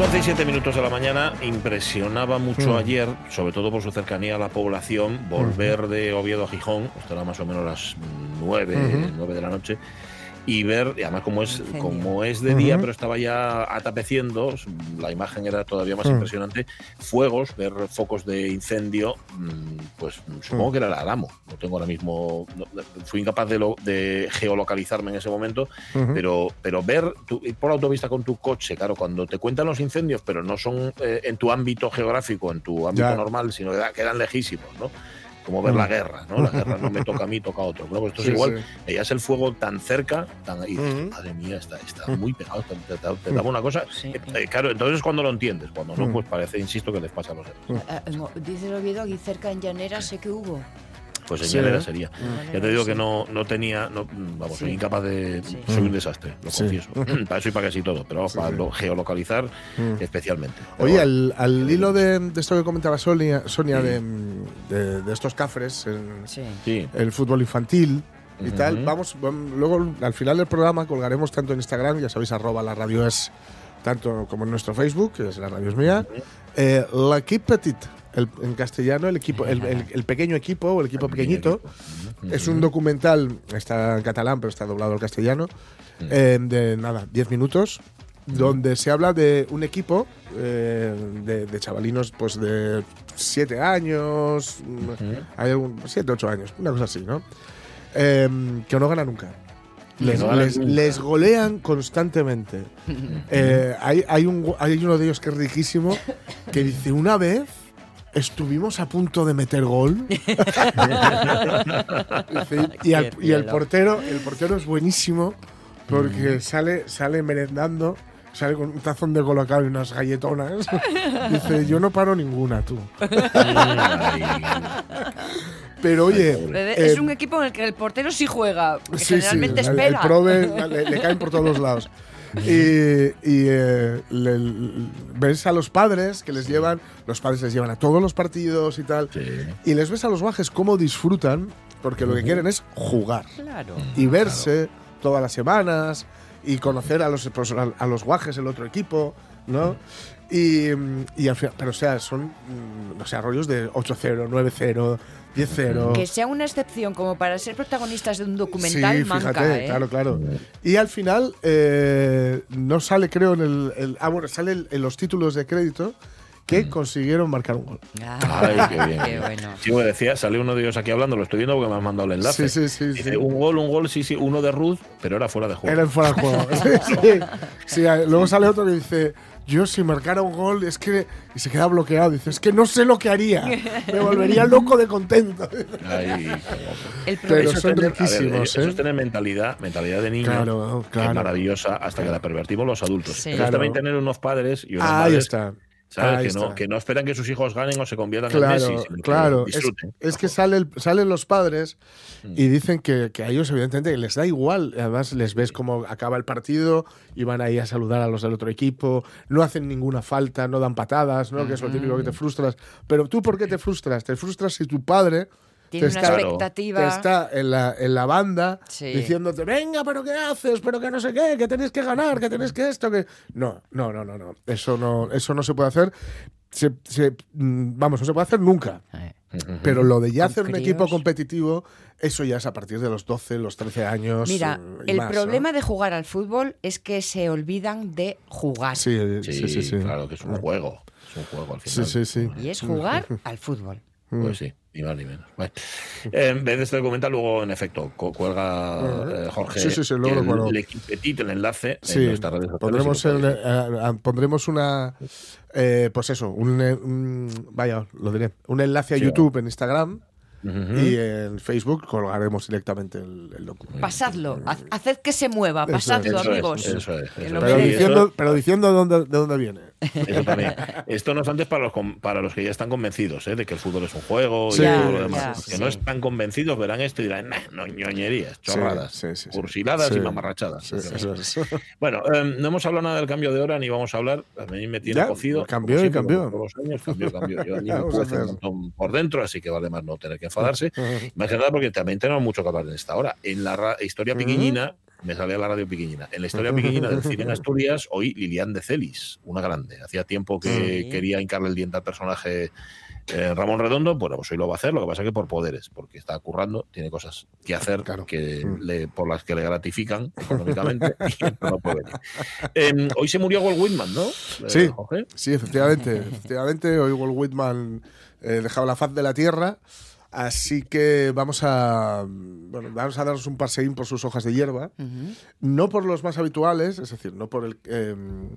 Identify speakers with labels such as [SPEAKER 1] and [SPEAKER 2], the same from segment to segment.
[SPEAKER 1] Las 11 y 7 minutos de la mañana impresionaba mucho
[SPEAKER 2] Mm.
[SPEAKER 1] ayer, sobre todo por su cercanía a la población, volver de Oviedo a Gijón, era más o menos las 9,
[SPEAKER 2] Ujú.
[SPEAKER 1] 9 de la noche, y ver, y además como es, como es de día, pero estaba ya atapeciendo, la imagen era todavía más
[SPEAKER 2] Mm.
[SPEAKER 1] impresionante, fuegos, ver focos de incendio, mm, pues supongo
[SPEAKER 2] Mm.
[SPEAKER 1] que era el Alamo, no tengo ahora mismo, no- fui incapaz de, lo- de geolocalizarme en ese momento, pero, pero ver tu- ir por la autovista con tu coche, claro, cuando te cuentan los incendios, pero no son eh, en tu ámbito geográfico, en tu ámbito
[SPEAKER 2] Ya.
[SPEAKER 1] normal, sino que da- quedan lejísimos, ¿no? Como ver
[SPEAKER 2] Mm.
[SPEAKER 1] la guerra, ¿no? La guerra no me toca a mí, toca a otro. Bueno, pues esto
[SPEAKER 2] Sí,
[SPEAKER 1] es igual.
[SPEAKER 2] sí.
[SPEAKER 1] Veías el fuego tan cerca, tan ahí,
[SPEAKER 2] Ujú.
[SPEAKER 1] madre mía, está, está muy pegado, te, te- te- daba una cosa.
[SPEAKER 3] Sí.
[SPEAKER 1] eh, eh, claro, entonces es cuando lo entiendes, cuando no,
[SPEAKER 2] Mm.
[SPEAKER 1] pues parece, insisto, que les pasa a los demás.
[SPEAKER 3] Eh, eh, mo- dice el Oviedo aquí cerca en Llanera sé que hubo.
[SPEAKER 1] Pues en
[SPEAKER 2] Sí.
[SPEAKER 1] Sería.
[SPEAKER 3] Llanera,
[SPEAKER 1] Ya te digo que no, no tenía, no, vamos, soy incapaz de.
[SPEAKER 3] Sí.
[SPEAKER 1] Soy un desastre, lo
[SPEAKER 2] Sí.
[SPEAKER 1] confieso. para eso y para casi todo, pero
[SPEAKER 2] Sí,
[SPEAKER 1] para lo- geolocalizar
[SPEAKER 2] Mm.
[SPEAKER 1] especialmente. Pero
[SPEAKER 2] Oye,
[SPEAKER 1] bueno.
[SPEAKER 2] al, al hilo de, de esto que comentaba Sonia, Sonia de, de- de estos cafres en
[SPEAKER 3] Sí.
[SPEAKER 1] Sí.
[SPEAKER 2] el fútbol infantil y tal, vamos, vam- luego al final del programa colgaremos tanto en Instagram, ya sabéis, arroba la radio es, tanto como en nuestro Facebook, que es la radio es mía, eh, l'equip petit, el- en castellano, el equipo, el, el- el pequeño equipo o el equipo pequeñito. Es un documental, está en catalán, pero está doblado al castellano, eh, de nada, 10 minutos, donde se habla de un equipo eh, de, de chavalinos pues de 7 años, hay algún, 7, 8 años, una cosa así, ¿no? Eh, que no gana nunca. Les,
[SPEAKER 1] no
[SPEAKER 2] les- les golean constantemente. Eh, hay, hay, un, hay uno de ellos que es riquísimo que dice: Una vez estuvimos a punto de meter gol. Y, al- y el portero, el portero es buenísimo porque sale, sale merendando, sale con un tazón de colocado y unas galletonas. Dice, yo no paro ninguna, tú. Pero oye,
[SPEAKER 3] Bebé,
[SPEAKER 2] eh,
[SPEAKER 3] es un equipo en el que el portero sí juega,
[SPEAKER 2] sí, sí,
[SPEAKER 3] generalmente
[SPEAKER 2] el- el,
[SPEAKER 3] espera.
[SPEAKER 2] prove le, le caen por todos los lados. Y, y, eh, le- le- ves a los padres que les llevan, los padres les llevan a todos los partidos y tal,
[SPEAKER 1] sí.
[SPEAKER 2] y les ves a los bajes cómo disfrutan, porque lo que quieren es jugar.
[SPEAKER 3] Claro.
[SPEAKER 2] y verse todas las semanas y conocer a los pues, a, los guajes del otro equipo, ¿no? Y, y al final, pero o sea, son mm, o sea, rollos de 8-0, 9-0, 10-0.
[SPEAKER 3] Que sea una excepción como para ser protagonistas de un documental
[SPEAKER 2] Sí,
[SPEAKER 3] manca,
[SPEAKER 2] fíjate,
[SPEAKER 3] ¿eh?
[SPEAKER 2] claro, claro. Y al final eh, no sale, creo, en el, el- ah, bueno, sale el- en los títulos de crédito que consiguieron marcar un gol.
[SPEAKER 3] Ah,
[SPEAKER 1] Ay, qué bien.
[SPEAKER 3] qué bueno.
[SPEAKER 1] Sí, me decía, salió uno de ellos aquí hablando, lo estoy viendo porque me han mandado el enlace.
[SPEAKER 2] Sí, sí, sí,
[SPEAKER 1] Dice,
[SPEAKER 2] sí.
[SPEAKER 1] un gol, un gol, sí, sí, uno de Ruth, pero era fuera de juego.
[SPEAKER 2] Era fuera de juego. Sí, sí. Sí, luego sale otro que dice, yo si marcara un gol es que... Y se queda bloqueado. Dice, es que no sé lo que haría. Me volvería loco de contento.
[SPEAKER 1] Ay,
[SPEAKER 3] El
[SPEAKER 2] Pero
[SPEAKER 1] Eso
[SPEAKER 2] son
[SPEAKER 1] tener- ver,
[SPEAKER 2] riquísimos,
[SPEAKER 1] Eso
[SPEAKER 2] ¿eh?
[SPEAKER 1] es tener mentalidad, mentalidad de niño.
[SPEAKER 2] Claro,
[SPEAKER 1] que es
[SPEAKER 2] claro.
[SPEAKER 1] maravillosa hasta que la pervertimos los adultos.
[SPEAKER 3] Sí.
[SPEAKER 2] Claro.
[SPEAKER 1] también tener unos padres y unas
[SPEAKER 2] Ahí
[SPEAKER 1] madres,
[SPEAKER 2] está.
[SPEAKER 1] Que, no,
[SPEAKER 2] está.
[SPEAKER 1] que no esperan que sus hijos ganen o se conviertan
[SPEAKER 2] Claro,
[SPEAKER 1] en Messi, que
[SPEAKER 2] claro. Es, que sale el- salen los padres
[SPEAKER 1] Mm.
[SPEAKER 2] y dicen que, que a ellos, evidentemente, les da igual. Además, les ves cómo acaba el partido y van ahí a saludar a los del otro equipo. No hacen ninguna falta, no dan patadas, ¿no? Que es lo típico
[SPEAKER 1] Mm.
[SPEAKER 2] que te frustras. Pero tú, ¿por qué te frustras? Te frustras si tu padre.
[SPEAKER 3] Tiene
[SPEAKER 2] te
[SPEAKER 3] una
[SPEAKER 2] está-
[SPEAKER 3] expectativa.
[SPEAKER 2] te está en la, en la banda
[SPEAKER 3] Sí.
[SPEAKER 2] diciéndote, venga, pero ¿qué haces? Pero que no sé qué, que tenéis que ganar, que tenéis que esto, que... No, no, no, no, no. Eso no, eso no se puede hacer. Se- se- mm, vamos, no se puede hacer nunca. Pero lo de ya hacer un equipo competitivo, eso ya es a partir de los 12, los 13 años.
[SPEAKER 3] Mira,
[SPEAKER 2] eh, y
[SPEAKER 3] el
[SPEAKER 2] más, ¿no?
[SPEAKER 3] problema de jugar al fútbol es que se olvidan de jugar.
[SPEAKER 2] Sí, eh,
[SPEAKER 1] Sí,
[SPEAKER 2] sí, sí, sí.
[SPEAKER 1] claro que es un juego. Es un juego al
[SPEAKER 2] Sí,
[SPEAKER 1] final.
[SPEAKER 2] sí, sí.
[SPEAKER 3] Y es jugar al fútbol.
[SPEAKER 1] Pues sí, ni más ni menos. Bueno, eh, en vez de este documental, luego, en efecto, cu- cuelga eh, Jorge
[SPEAKER 2] Sí, sí, sí, luego
[SPEAKER 1] el, el equipetito, el enlace en
[SPEAKER 2] Sí,
[SPEAKER 1] nuestras redes sociales.
[SPEAKER 2] pondremos, el- eh, eh, pondremos una. eh, pues eso, un, un- Vaya, lo diré. Un enlace a
[SPEAKER 1] Sí,
[SPEAKER 2] YouTube en Instagram y en Facebook colgaremos directamente el, el documento.
[SPEAKER 3] Pasadlo, haced que se mueva, pasadlo,
[SPEAKER 2] es,
[SPEAKER 1] Eso es,
[SPEAKER 3] amigos.
[SPEAKER 1] eso es,
[SPEAKER 3] Que
[SPEAKER 1] eso
[SPEAKER 3] lo
[SPEAKER 1] es.
[SPEAKER 2] Pero diciendo, pero diciendo de dónde, de dónde viene.
[SPEAKER 1] Eso también. Esto no obstante es para los, para los que ya están convencidos ¿eh? de que el fútbol es un juego
[SPEAKER 2] Sí,
[SPEAKER 1] y todo lo demás.
[SPEAKER 3] ya,
[SPEAKER 1] Los que
[SPEAKER 3] sí.
[SPEAKER 1] no están convencidos verán esto y dirán, nah, no, ñoñerías, chorradas, cursiladas y mamarrachadas. Bueno, eh, no hemos hablado nada del cambio de hora ni vamos a hablar. A mí me tiene
[SPEAKER 2] Ya,
[SPEAKER 1] cocido.
[SPEAKER 2] cambió y cambió.
[SPEAKER 1] todos los años, cambió, cambió. Yo allí me
[SPEAKER 2] Vamos a
[SPEAKER 1] cuece un por dentro, así que vale más no tener que enfadarse. Más que nada porque también tenemos mucho que hablar en esta hora. En la historia piquiñina, me salía la radio piquiñina. En la historia piquiñina del cine en Asturias, hoy Lilian de Celis, una grande. Hacía tiempo que
[SPEAKER 3] Sí.
[SPEAKER 1] quería hincarle el diente al personaje eh, Ramón Redondo. Bueno, pues hoy lo va a hacer, lo que pasa es que por poderes, porque está currando, tiene cosas que hacer
[SPEAKER 2] Claro.
[SPEAKER 1] que
[SPEAKER 2] Mm.
[SPEAKER 1] le- por las que le gratifican económicamente y no puede venir. Em, hoy se murió Walt Whitman, ¿no? Eh,
[SPEAKER 2] Sí.
[SPEAKER 1] Jorge.
[SPEAKER 2] Sí, efectivamente. efectivamente, hoy Walt Whitman eh, dejaba la faz de la tierra. Así que vamos a, bueno, vamos a darnos un paseín por sus hojas de hierba. No por los más habituales, es decir, no por el eh,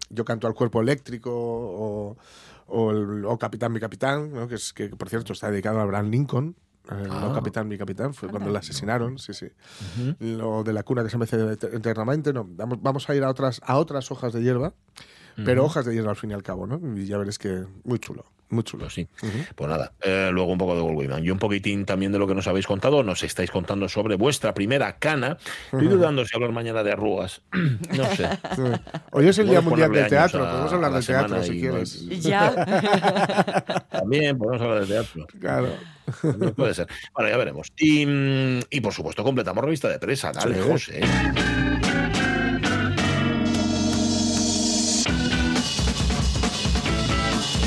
[SPEAKER 2] Yo canto al cuerpo eléctrico o, o el O Capitán, mi capitán, ¿no? que, es, que por cierto está dedicado a Abraham Lincoln. eh,
[SPEAKER 1] Ah.
[SPEAKER 2] No Capitán, mi capitán, fue cuando
[SPEAKER 3] Anda.
[SPEAKER 2] le asesinaron, sí, sí. Lo de la cuna que se mece eternamente, no. Vamos, vamos a ir a otras, a otras hojas de hierba, pero hojas de hierba al fin y al cabo, ¿no? Y ya veréis que muy chulo, muy chulo.
[SPEAKER 1] Pues sí. Pues nada, eh, luego un poco de Whitman y un poquitín también de lo que nos habéis contado. Nos estáis contando sobre vuestra primera cana. Estoy dudando si hablar mañana de arrugas. no sé.
[SPEAKER 2] Sí. Hoy es el Día Mundial del Teatro,
[SPEAKER 1] a-
[SPEAKER 2] podemos hablar
[SPEAKER 1] la
[SPEAKER 2] del teatro si
[SPEAKER 1] no
[SPEAKER 2] quieres.
[SPEAKER 3] Ya.
[SPEAKER 1] También podemos hablar de teatro.
[SPEAKER 2] Claro.
[SPEAKER 1] También puede ser. Bueno, ya veremos. Y, mm, y, por supuesto, completamos revista de presa. Dale,
[SPEAKER 2] Sí.
[SPEAKER 1] José.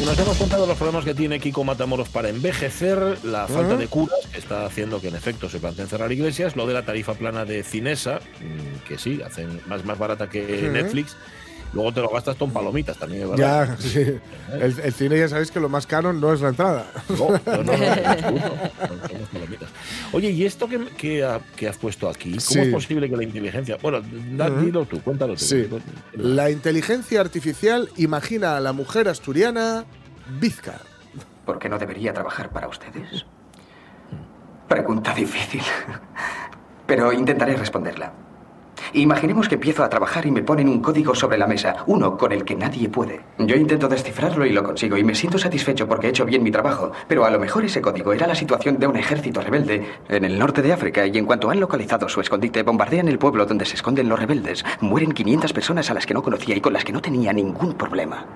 [SPEAKER 1] Nos hemos contado los problemas que tiene Kiko Matamoros para envejecer, la falta de curas, que está haciendo que en efecto se planteen cerrar iglesias, lo de la tarifa plana de Cinesa, mm, que sí, hacen más, más barata que. Netflix, luego te lo gastas con palomitas también, verdad.
[SPEAKER 2] Ya, sí. El, el cine ya sabéis que lo más caro no es la entrada.
[SPEAKER 1] No, no, no, no, en absoluto. Son- son las palomitas. Oye, ¿y esto que, que, ha- que has puesto aquí? ¿Cómo
[SPEAKER 2] Sí.
[SPEAKER 1] es posible que la inteligencia... Bueno, da- dilo tú, cuéntalo tú.
[SPEAKER 2] Sí. La inteligencia artificial imagina a la mujer asturiana bizca.
[SPEAKER 4] ¿Por qué no debería trabajar para ustedes? Pregunta difícil. Pero intentaré responderla. Imaginemos que empiezo a trabajar y me ponen un código sobre la mesa, uno con el que nadie puede. Yo intento descifrarlo y lo consigo y me siento satisfecho porque he hecho bien mi trabajo, pero a lo mejor ese código era la situación de un ejército rebelde en el norte de África y en cuanto han localizado su escondite, bombardean el pueblo donde se esconden los rebeldes. Mueren 500 personas a las que no conocía y con las que no tenía ningún problema.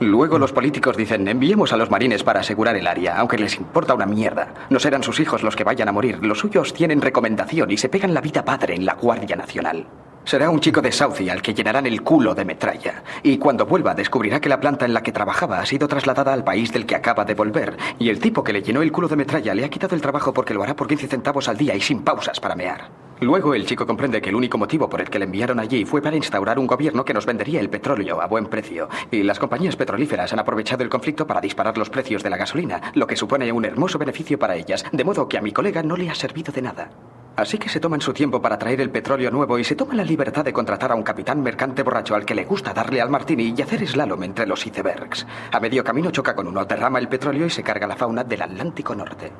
[SPEAKER 4] Luego los políticos dicen, enviemos a los marines para asegurar el área, aunque les importa una mierda. No serán sus hijos los que vayan a morir, los suyos tienen recomendación y se pegan la vida padre en la Guardia Nacional. Será un chico de Southie al que llenarán el culo de metralla. Y cuando vuelva descubrirá que la planta en la que trabajaba ha sido trasladada al país del que acaba de volver. Y el tipo que le llenó el culo de metralla le ha quitado el trabajo porque lo hará por 15 centavos al día y sin pausas para mear. Luego el chico comprende que el único motivo por el que le enviaron allí fue para instaurar un gobierno que nos vendería el petróleo a buen precio. Y las compañías petrolíferas han aprovechado el conflicto para disparar los precios de la gasolina, lo que supone un hermoso beneficio para ellas, de modo que a mi colega no le ha servido de nada. Así que se toman su tiempo para traer el petróleo nuevo y se toman la libertad de contratar a un capitán mercante borracho al que le gusta darle al martini y hacer slalom entre los icebergs. A medio camino choca con uno, derrama el petróleo y se carga la fauna del Atlántico Norte.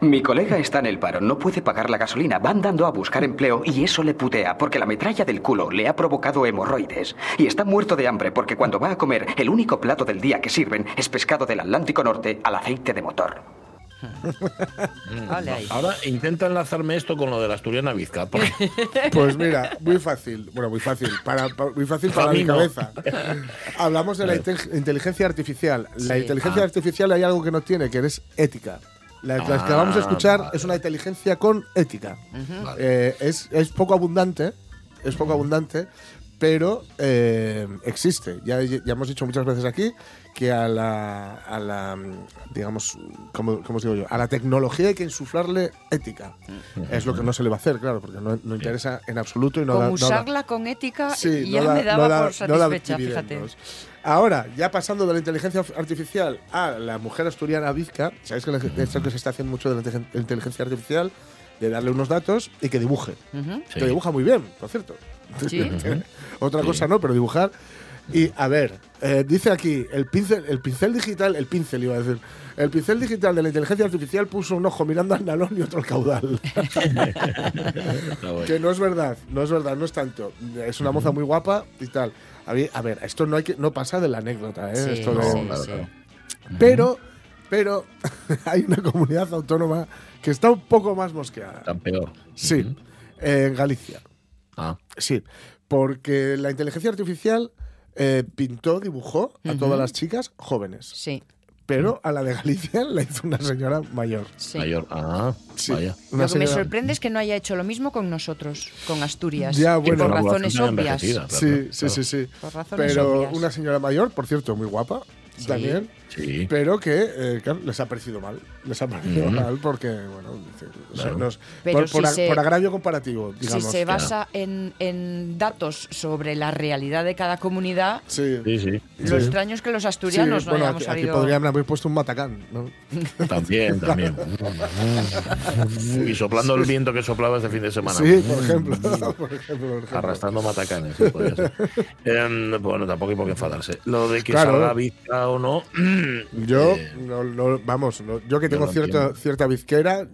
[SPEAKER 4] Mi colega está en el paro, no puede pagar la gasolina, va andando a buscar empleo y eso le putea porque la metralla del culo le ha provocado hemorroides. Y está muerto de hambre porque cuando va a comer el único plato del día que sirven es pescado del Atlántico Norte al aceite de motor.
[SPEAKER 1] Ahora intenta enlazarme esto con lo de la asturiana Vizca. Porque
[SPEAKER 2] Pues mira, muy fácil. Bueno, muy fácil. Para, pa- muy fácil para mi
[SPEAKER 1] no.
[SPEAKER 2] cabeza. Hablamos de la inte- inteligencia artificial. La
[SPEAKER 3] Sí.
[SPEAKER 2] inteligencia
[SPEAKER 1] Ah.
[SPEAKER 2] artificial hay algo que no tiene, que es ética. La, que vamos a
[SPEAKER 1] Ah,
[SPEAKER 2] escuchar
[SPEAKER 1] vale.
[SPEAKER 2] es una inteligencia con ética.
[SPEAKER 1] Vale.
[SPEAKER 2] Eh, es, es poco abundante, es poco abundante, pero eh, existe. Ya, ya hemos dicho muchas veces aquí que a la, a la digamos, ¿cómo, cómo os digo yo? A la tecnología hay que insuflarle ética. Es lo que no se le va a hacer, claro, porque no, no interesa en absoluto y no
[SPEAKER 3] Con
[SPEAKER 2] da, no da-
[SPEAKER 3] usarla con ética
[SPEAKER 2] Sí,
[SPEAKER 3] ya
[SPEAKER 2] no da-
[SPEAKER 3] me daba
[SPEAKER 2] no da-
[SPEAKER 3] por
[SPEAKER 2] no
[SPEAKER 3] satisfecha, fíjate.
[SPEAKER 2] Ahora, ya pasando de la inteligencia artificial a la mujer asturiana Vizca, sabéis que que se está haciendo mucho de la inteligen- inteligencia artificial, de darle unos datos y que dibuje.
[SPEAKER 3] Ujú.
[SPEAKER 1] Sí.
[SPEAKER 2] Que dibuja muy bien, por cierto.
[SPEAKER 3] Sí.
[SPEAKER 2] Otra cosa no, pero dibujar. Y a ver, eh, dice aquí, el pincel, el pincel digital, el pincel iba a decir, el pincel digital de la inteligencia artificial puso un ojo mirando al nalón y otro al caudal. Que no es verdad, no es verdad, no es tanto. Es una moza muy guapa y tal. A ver, a ver, esto no, hay que, no pasa de la anécdota, ¿eh?
[SPEAKER 3] Sí,
[SPEAKER 2] Esto de-
[SPEAKER 3] sí,
[SPEAKER 1] claro,
[SPEAKER 3] sí.
[SPEAKER 1] claro.
[SPEAKER 2] Pero, pero hay una comunidad autónoma que está un poco más mosqueada.
[SPEAKER 1] Tan peor.
[SPEAKER 2] Sí, en Galicia.
[SPEAKER 1] Ah,
[SPEAKER 2] Sí, porque la inteligencia artificial eh, pintó, dibujó a todas las chicas jóvenes,
[SPEAKER 3] Sí,
[SPEAKER 2] pero a la de Galicia la hizo una señora mayor.
[SPEAKER 3] sí.
[SPEAKER 1] mayor. Ah,
[SPEAKER 2] Sí,
[SPEAKER 1] vaya.
[SPEAKER 3] Lo que me sorprende es que no haya hecho lo mismo con nosotros, con Asturias.
[SPEAKER 2] Ya, bueno.
[SPEAKER 3] por
[SPEAKER 1] Una
[SPEAKER 3] razones obvias.
[SPEAKER 1] claro,
[SPEAKER 2] Sí, sí,
[SPEAKER 1] claro.
[SPEAKER 2] sí, sí.
[SPEAKER 3] Por razones
[SPEAKER 2] Pero
[SPEAKER 3] obvias.
[SPEAKER 2] una señora mayor, por cierto, muy guapa
[SPEAKER 3] Sí.
[SPEAKER 2] también,
[SPEAKER 1] Sí.
[SPEAKER 2] pero que eh, claro, les ha parecido mal. Les ha parecido
[SPEAKER 1] Ujú.
[SPEAKER 2] mal porque, bueno, dice, o sea,
[SPEAKER 1] Claro.
[SPEAKER 2] nos-
[SPEAKER 3] Pero
[SPEAKER 2] por, por
[SPEAKER 3] si
[SPEAKER 2] a-
[SPEAKER 3] se-
[SPEAKER 2] por agravio comparativo, digamos.
[SPEAKER 3] si se basa en, en datos sobre la realidad de cada comunidad,
[SPEAKER 2] Sí.
[SPEAKER 1] Sí, sí.
[SPEAKER 3] lo extraño es que los
[SPEAKER 2] Sí,
[SPEAKER 3] asturianos no
[SPEAKER 2] bueno,
[SPEAKER 3] hayamos
[SPEAKER 2] aquí, aquí
[SPEAKER 3] salido.
[SPEAKER 2] podrían haber puesto un matacán, ¿no?
[SPEAKER 1] También, también. y soplando el viento que soplaba este fin de semana.
[SPEAKER 2] Sí, por ejemplo. por ejemplo, por ejemplo.
[SPEAKER 1] Arrastrando matacanes. sí, podría ser. Em, bueno, tampoco hay por qué enfadarse. Lo de que
[SPEAKER 2] Claro.
[SPEAKER 1] salga Vizca o no.
[SPEAKER 2] Yo,
[SPEAKER 1] eh,
[SPEAKER 2] no, no- vamos, no- yo que tengo cierta, cierta bizquera,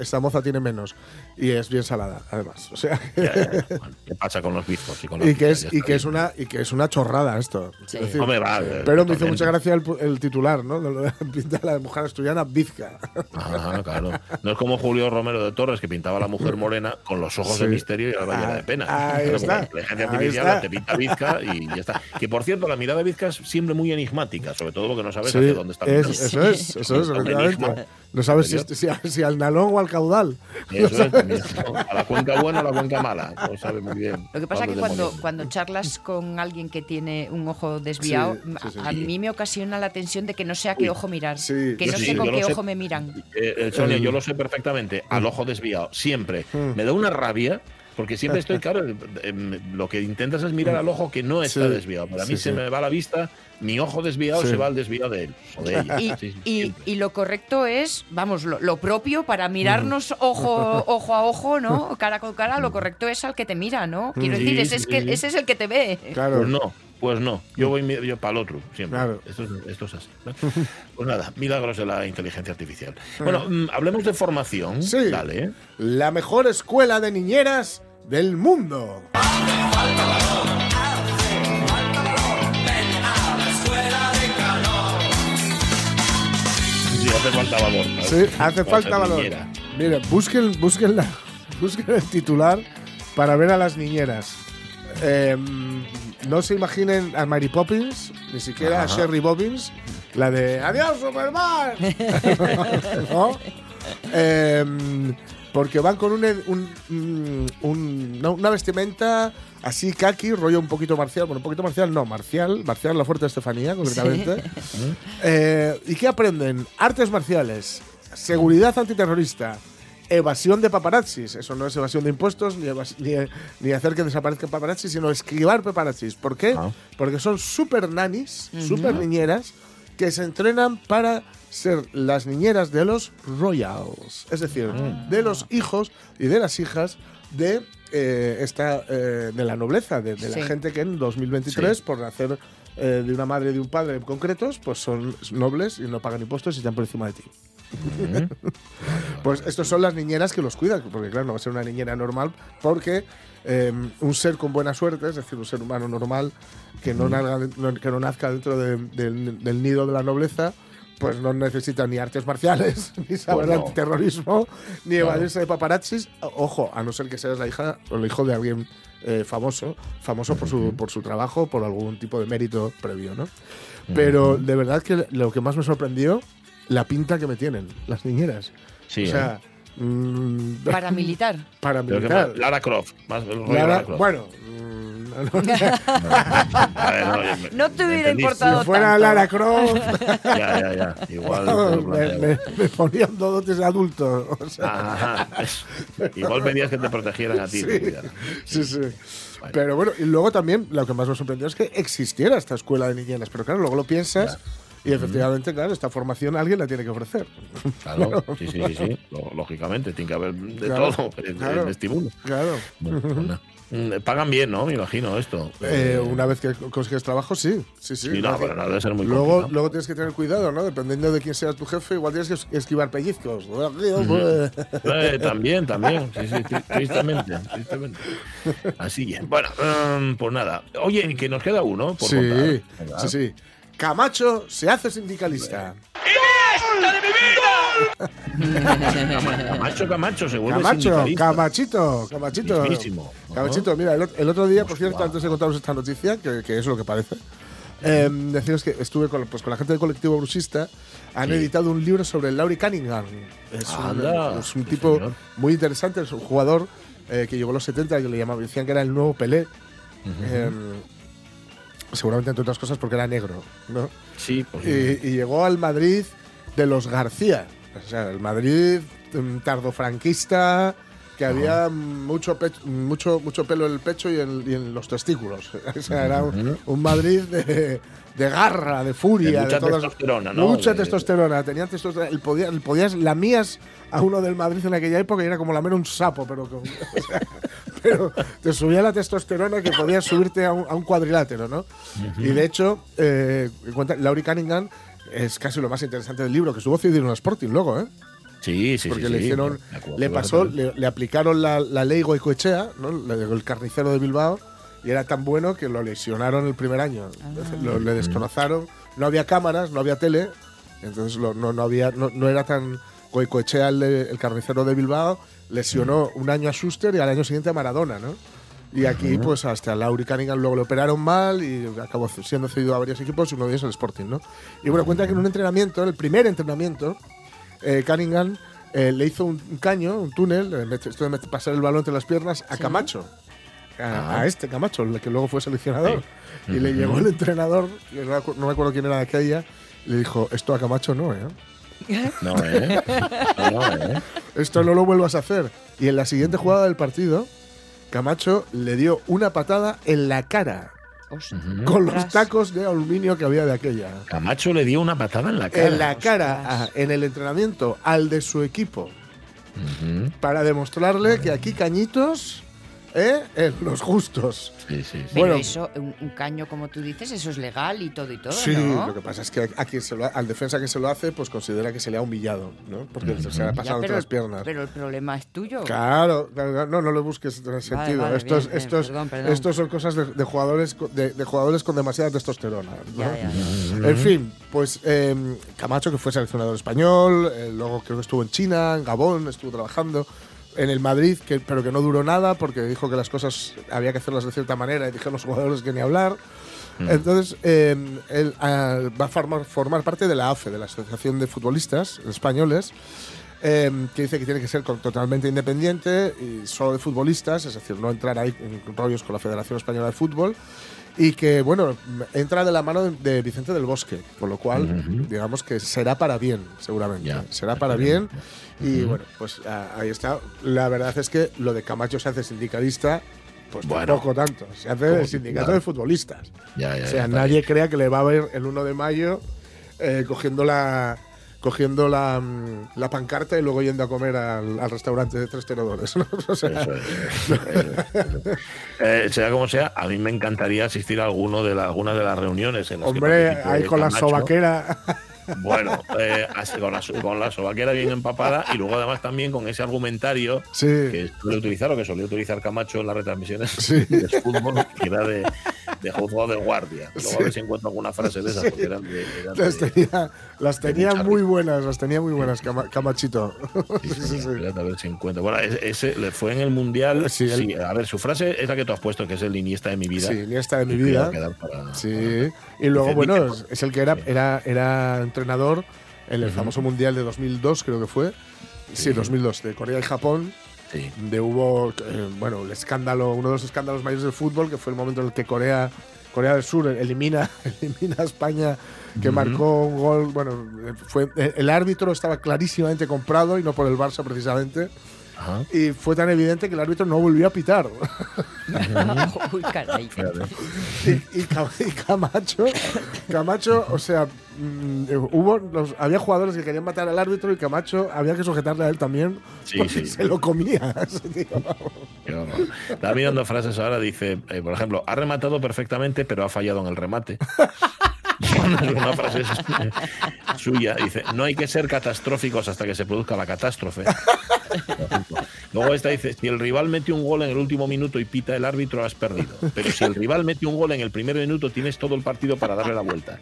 [SPEAKER 2] esta moza tiene menos. Y es bien salada, además. O sea,
[SPEAKER 1] ya, ya, ya. Bueno, ¿Qué pasa con los bizcos? Y, con las
[SPEAKER 2] y que, es, y que es una y que es una chorrada esto.
[SPEAKER 3] Sí.
[SPEAKER 2] Es decir,
[SPEAKER 1] Hombre, va, eh,
[SPEAKER 2] pero me hizo mucha gracia el, el titular, ¿no? De lo de pintar a la mujer asturiana bizca.
[SPEAKER 1] Ajá, claro. No es como Julio Romero de Torres que pintaba a la mujer morena con los ojos de misterio y la llena
[SPEAKER 2] Ah,
[SPEAKER 1] de pena.
[SPEAKER 2] ahí está,
[SPEAKER 1] La inteligencia artificial
[SPEAKER 2] está.
[SPEAKER 1] te pinta Vizca y ya está. Que por cierto, la mirada de Vizca es siempre muy enigmática, sobre todo porque no sabes
[SPEAKER 2] Sí,
[SPEAKER 1] hacia dónde está
[SPEAKER 2] es- eso es, eso es, efectivamente. No sabes si, si, al nalón o al caudal.
[SPEAKER 1] Eso es, también, ¿no? A la cuenca buena o a la cuenca mala. No sabe muy bien.
[SPEAKER 3] Lo que pasa es que cuando, cuando charlas con alguien que tiene un ojo desviado,
[SPEAKER 2] Sí, sí, sí.
[SPEAKER 3] a, a mí me ocasiona la tensión de que no sé a qué ojo mirar.
[SPEAKER 2] sí,
[SPEAKER 3] que no
[SPEAKER 1] sí,
[SPEAKER 3] sé con qué
[SPEAKER 1] sé.
[SPEAKER 3] ojo me miran.
[SPEAKER 1] Eh, eh, Sonia, yo lo sé perfectamente, al ojo desviado, siempre. Me da una rabia. Porque siempre estoy, claro, em, lo que intentas es mirar al ojo que no está
[SPEAKER 2] Sí,
[SPEAKER 1] desviado. Para mí
[SPEAKER 2] sí,
[SPEAKER 1] se
[SPEAKER 2] sí.
[SPEAKER 1] me va la vista, mi ojo desviado
[SPEAKER 2] Sí.
[SPEAKER 1] se va al desviado de él o de ella.
[SPEAKER 3] Y, y- lo correcto es, vamos, lo, lo propio para mirarnos ojo, ojo a ojo, ¿no? Cara con cara, lo correcto es al que te mira, ¿no? Quiero
[SPEAKER 1] Sí,
[SPEAKER 3] decir, ese,
[SPEAKER 1] sí,
[SPEAKER 3] es que, ese es el que te ve.
[SPEAKER 2] Claro.
[SPEAKER 1] Pues no, pues no. Yo voy mi- yo para el otro, siempre.
[SPEAKER 2] Claro.
[SPEAKER 1] Esto, es, esto es así. ¿no? Pues nada, milagros de la inteligencia artificial. Bueno, mm, hablemos de formación.
[SPEAKER 2] Sí.
[SPEAKER 1] Dale, ¿eh?
[SPEAKER 2] La mejor escuela de niñeras del mundo.
[SPEAKER 1] Sí, hace falta valor. ¿no?
[SPEAKER 2] Sí, hace falta valor.
[SPEAKER 1] niñera.
[SPEAKER 2] Mire, busquen, busquen, la- busquen el titular para ver a las niñeras. Eh, no se imaginen a Mary Poppins, ni siquiera a. Sherry Bobbins, la de ¡Adiós, Superman! ¿No? Eh, porque van con un, un- no, una vestimenta así kaki, rollo un poquito marcial. Bueno, un poquito marcial, no, marcial. Marcial, la fuerte Estefanía, concretamente. Eh, ¿Y qué aprenden? Artes marciales, seguridad antiterrorista, evasión de paparazzis. Eso no es evasión de impuestos ni, evas- ni, ni hacer que desaparezcan paparazzis, sino esquivar paparazzis. ¿Por qué?
[SPEAKER 1] Ah.
[SPEAKER 2] Porque son super nanis, super niñeras, que se entrenan para ser las niñeras de los royals. Es decir, de los hijos y de las hijas de eh, esta eh, de la nobleza, de, de
[SPEAKER 3] Sí.
[SPEAKER 2] la gente que en 2023,
[SPEAKER 1] Sí.
[SPEAKER 2] por nacer eh, de una madre y de un padre concretos, pues son nobles y no pagan impuestos y están por encima de ti. Pues estos son las niñeras que los cuidan, porque claro, no va a ser una niñera normal, porque eh, un ser con buena suerte, es decir, un ser humano normal que no, no- que no nazca dentro de- del, del nido de la nobleza, pues no necesita ni artes marciales, ni saber
[SPEAKER 1] Pues no.
[SPEAKER 2] antiterrorismo, ni
[SPEAKER 1] Claro.
[SPEAKER 2] evadirse de paparazzis. Ojo, a no ser que seas la hija o el hijo de alguien eh, famoso, famoso por su, por su trabajo, por algún tipo de mérito previo, ¿no? Pero de verdad que lo que más me sorprendió, la pinta que me tienen las niñeras.
[SPEAKER 1] Sí,
[SPEAKER 2] o sea, mm,
[SPEAKER 3] Paramilitar.
[SPEAKER 2] para
[SPEAKER 1] Pero que
[SPEAKER 2] militar.
[SPEAKER 1] más- Lara Croft. Más
[SPEAKER 2] Lara-
[SPEAKER 1] Lara Croft.
[SPEAKER 2] bueno, mm, no, no,
[SPEAKER 1] A ver, no, me-
[SPEAKER 3] No te hubiera importado
[SPEAKER 2] si fuera
[SPEAKER 3] tanto.
[SPEAKER 2] Lara Croft,
[SPEAKER 1] Ya, ya, ya. Igual.
[SPEAKER 2] me, me, me ponían dotes de adulto. O sea.
[SPEAKER 1] Igual pedías que te protegieran a ti.
[SPEAKER 2] sí, sí, sí.
[SPEAKER 1] Vale.
[SPEAKER 2] Pero bueno, y luego también lo que más me sorprendió es que existiera esta escuela de niñeras. Pero claro, luego lo piensas Y efectivamente, claro, esta formación alguien la tiene que ofrecer.
[SPEAKER 1] Claro, sí, sí, sí. Lo- Lógicamente, tiene que haber de
[SPEAKER 2] Claro,
[SPEAKER 1] todo en,
[SPEAKER 2] claro.
[SPEAKER 1] en mundo.
[SPEAKER 2] Claro.
[SPEAKER 1] Bueno, pues. Mm, Pagan bien, ¿no? Me imagino esto.
[SPEAKER 2] Eh, una vez que consigues trabajo, sí. Sí, sí.
[SPEAKER 1] Sí, no, pero no debe ser muy
[SPEAKER 2] luego,
[SPEAKER 1] complicado.
[SPEAKER 2] luego tienes que tener cuidado, ¿no? Dependiendo de quién sea tu jefe, igual tienes que es- esquivar pellizcos.
[SPEAKER 1] Eh, también, también. Sí, sí, tri- tristemente, tristemente. Así que, bueno, mm, pues nada. Oye, que nos queda uno por
[SPEAKER 2] Sí,
[SPEAKER 1] contar.
[SPEAKER 2] Sí, sí. Camacho se hace sindicalista.
[SPEAKER 1] Camacho, Camacho, se vuelve
[SPEAKER 2] Camacho,
[SPEAKER 1] sindicalista.
[SPEAKER 2] Camachito, Camachito.
[SPEAKER 1] Mismísimo.
[SPEAKER 2] Camachito, mira, el, ot- el otro día, por cierto, antes de contaros esta noticia, que, que es lo que parece, eh, deciros que estuve con, pues, con la gente del colectivo brusista, han
[SPEAKER 1] Sí.
[SPEAKER 2] editado un libro sobre Laurie Cunningham. Es un, es tipo
[SPEAKER 1] señor.
[SPEAKER 2] muy interesante, es un jugador eh, que llegó a los 70, que le llamaban, decían que era el nuevo Pelé. Eh, seguramente entre otras cosas porque era negro, ¿no?
[SPEAKER 1] Sí, pues
[SPEAKER 2] y, y llegó al Madrid de los García. O sea, el Madrid mm, tardofranquista, que había mucho, mucho, mucho pelo en el pecho y en, y en los testículos. O sea, era un, un Madrid de, de garra, de furia,
[SPEAKER 1] De mucha
[SPEAKER 2] todas-
[SPEAKER 1] testosterona, ¿no?
[SPEAKER 2] Mucha
[SPEAKER 1] De-
[SPEAKER 2] testosterona. Tenían testosterona. El podía, el podías, lamías a uno del Madrid en aquella época y era como lamer un sapo, pero, con- o sea, pero te subía la testosterona que podías subirte a un, a un cuadrilátero, ¿no? Y de hecho, eh, cuenta, Laurie Cunningham es casi lo más interesante del libro, que estuvo cedido en un Sporting luego, ¿eh?
[SPEAKER 1] sí, sí,
[SPEAKER 2] Porque
[SPEAKER 1] sí,
[SPEAKER 2] le
[SPEAKER 1] sí.
[SPEAKER 2] hicieron,
[SPEAKER 1] acuerdo
[SPEAKER 2] le pasó, le, le aplicaron la, la ley Goicoechea, ¿no? De- el carnicero de Bilbao, y era tan bueno que lo lesionaron el primer año. Entonces, lo- le destrozaron, no había cámaras, no había tele, entonces lo- no, no había, no, no era tan Goicoechea el, el carnicero de Bilbao, lesionó un año a Schuster y al año siguiente a Maradona, ¿no? Y aquí, pues hasta Lauri Cunningham luego le operaron mal y acabó siendo cedido a varios equipos y uno de ellos el Sporting, ¿no? Y bueno, cuenta que en un entrenamiento, en el primer entrenamiento, eh, Cunningham eh, le hizo un, caño, un túnel, esto de pasar el balón entre las piernas a Camacho. A, a este Camacho, el que luego fue seleccionador. Y le llegó el entrenador, que no, me acu- no me acuerdo quién era de aquella, y le dijo, esto a Camacho no, ¿eh?
[SPEAKER 1] No, ¿eh? No, ¿eh?
[SPEAKER 2] Esto no lo vuelvas a hacer. Y en la siguiente jugada del partido, Camacho le dio una patada en la cara con los tacos de aluminio que había de aquella.
[SPEAKER 1] Camacho le dio una patada en la cara.
[SPEAKER 2] En la cara,
[SPEAKER 3] Ostras.
[SPEAKER 2] en el entrenamiento, al de su equipo, para demostrarle que aquí cañitos, ¿eh? En los justos.
[SPEAKER 1] Sí, sí, sí.
[SPEAKER 3] Pero
[SPEAKER 2] Bueno.
[SPEAKER 3] eso, un, un caño, como tú dices, eso es legal y todo y todo,
[SPEAKER 2] Sí,
[SPEAKER 3] ¿no?
[SPEAKER 2] lo que pasa es que a quien se lo ha- al defensa que se lo hace, pues considera que se le ha humillado, ¿no? Porque se le ha
[SPEAKER 3] Ya,
[SPEAKER 2] pasado entre las piernas.
[SPEAKER 3] pero el problema es tuyo.
[SPEAKER 2] Claro, no, no lo busques en ese sentido.
[SPEAKER 3] vale,
[SPEAKER 2] estos,
[SPEAKER 3] bien, bien,
[SPEAKER 2] estos,
[SPEAKER 3] perdón, perdón.
[SPEAKER 2] estos son cosas de, de jugadores de, de jugadores con demasiada testosterona. ¿no?
[SPEAKER 3] Ya, ya, ya.
[SPEAKER 2] En fin, pues eh, Camacho, que fue seleccionador español, eh, luego creo que estuvo en China, en Gabón, estuvo trabajando. En el Madrid, que, pero que no duró nada porque dijo que las cosas había que hacerlas de cierta manera y dijeron los jugadores que ni hablar. Entonces, eh, él ah, va a formar, formar parte de la AFE, de la Asociación de Futbolistas Españoles, eh, que dice que tiene que ser con- totalmente independiente y solo de futbolistas, es decir, no entrar ahí en rollos con la Federación Española de Fútbol, y que, bueno, entra de la mano de, Vicente del Bosque, con lo cual, digamos que será para bien, seguramente.
[SPEAKER 1] Ya,
[SPEAKER 2] será para bien. Y bueno, pues ah, ahí está. La verdad es que lo de Camacho se hace sindicalista, pues
[SPEAKER 1] Bueno.
[SPEAKER 2] tampoco tanto. Se hace el sindicato
[SPEAKER 1] claro.
[SPEAKER 2] de futbolistas.
[SPEAKER 1] Ya, ya,
[SPEAKER 2] O sea,
[SPEAKER 1] ya,
[SPEAKER 2] nadie crea que le va a ver el 1 de mayo eh, cogiendo la cogiendo la, mm, la pancarta y luego yendo a comer al, al restaurante de tres tenedores. ¿no? O sea,
[SPEAKER 1] Eso es. Eh, sea como sea, a mí me encantaría asistir a alguno de la, alguna de las reuniones. En las
[SPEAKER 2] hombre, ahí con la sobaquera.
[SPEAKER 1] Bueno, eh, así, con, la, con la sobaquera bien empapada y luego además también con ese argumentario
[SPEAKER 2] Sí.
[SPEAKER 1] que suele utilizar o que solía utilizar Camacho en las retransmisiones
[SPEAKER 2] Sí.
[SPEAKER 1] de fútbol, que era de, de juzgado de guardia. Luego
[SPEAKER 2] Sí.
[SPEAKER 1] a ver si encuentro alguna frase de esas, porque eran de. eran
[SPEAKER 2] Las tenía, las tenía muy buenas, las tenía muy buenas, Cama- Camachito.
[SPEAKER 1] Sí, a ver si encuentro. Bueno, ese, fue en el mundial.
[SPEAKER 2] Él-
[SPEAKER 1] a ver, su frase es la que tú has puesto, que es el Iniesta de mi vida.
[SPEAKER 2] Sí, ni esta de mi vida.
[SPEAKER 1] para-
[SPEAKER 2] Sí, y luego, bueno,
[SPEAKER 1] "Dice,
[SPEAKER 2] es, es el que era, era, era entrenador en el famoso Mundial de 2002, creo que fue. Sí,
[SPEAKER 1] Sí.
[SPEAKER 2] 2002, de Corea y Japón,
[SPEAKER 1] Sí.
[SPEAKER 2] donde hubo, eh, bueno, el escándalo, uno de los escándalos mayores del fútbol, que fue el momento en el que Corea, Corea del Sur elimina, elimina a España, que marcó un gol, bueno, eh, fue, eh, el árbitro estaba clarísimamente comprado y no por el Barça precisamente.
[SPEAKER 1] Ajá.
[SPEAKER 2] y fue tan evidente que el árbitro no volvió a pitar.
[SPEAKER 3] Uy, caray.
[SPEAKER 2] y, y Ca- y Camacho, Camacho, o sea, mm, hubo los- había jugadores que querían matar al árbitro y Camacho había que sujetarle a él también
[SPEAKER 1] Sí,
[SPEAKER 2] porque
[SPEAKER 1] sí.
[SPEAKER 2] se lo comía.
[SPEAKER 1] horror. Estaba mirando frases ahora, dice, eh, por ejemplo, ha rematado perfectamente, pero ha fallado en el remate. Una frase suya, dice, no hay que ser catastróficos hasta que se produzca la catástrofe. Luego esta dice, si el rival mete un gol en el último minuto y pita el árbitro, has perdido. Pero si el rival mete un gol en el primer minuto, tienes todo el partido para darle la vuelta.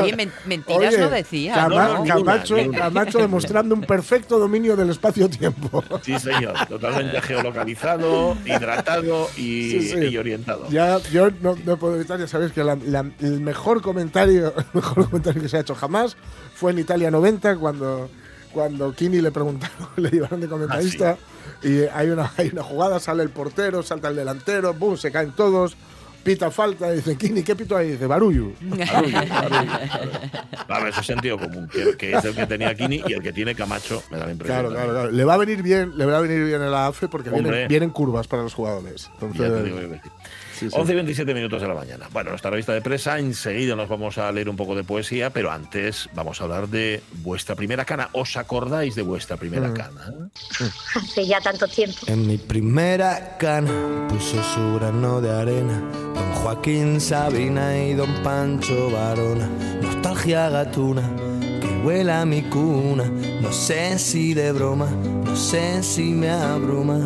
[SPEAKER 3] Oye, men- mentiras
[SPEAKER 2] Oye,
[SPEAKER 3] no decía.
[SPEAKER 2] Cama-
[SPEAKER 1] No, no, ninguna,
[SPEAKER 2] Camacho,
[SPEAKER 1] ninguna.
[SPEAKER 2] Camacho demostrando un perfecto dominio del espacio-tiempo.
[SPEAKER 1] Sí, señor, totalmente geolocalizado, hidratado y,
[SPEAKER 2] Sí, sí.
[SPEAKER 1] y orientado.
[SPEAKER 2] Ya, yo no, no puedo evitar, ya sabéis que la- la- el mejor comentario, el mejor comentario que se ha hecho jamás fue en Italia 90 cuando cuando Kini le preguntaron, le llevaron de comentarista y hay una hay una jugada, sale el portero, salta el delantero, boom, se caen todos, pita falta, y dice Kini, ¿qué pito ahí? Dice Barullo.
[SPEAKER 1] Barullo. Claro, eso es sentido común, que, que es el que tenía Kini y el que tiene Camacho, me da la impresión.
[SPEAKER 2] Claro, claro, claro. Le va a venir bien, le va a venir bien en la AFE porque vienen, vienen curvas para los jugadores. Entonces,
[SPEAKER 1] Sí. 11 y 27 minutos de la mañana. Bueno, nuestra revista de prensa, enseguida nos vamos a leer un poco de poesía, pero antes vamos a hablar de vuestra primera cana. ¿Os acordáis de vuestra primera
[SPEAKER 2] Mm.
[SPEAKER 1] cana?
[SPEAKER 5] Hace ya tanto tiempo.
[SPEAKER 6] En mi primera cana puso su grano de arena Don Joaquín Sabina y Don Pancho Varona Nostalgia gatuna que huela a mi cuna No sé si de broma, no sé si me abruma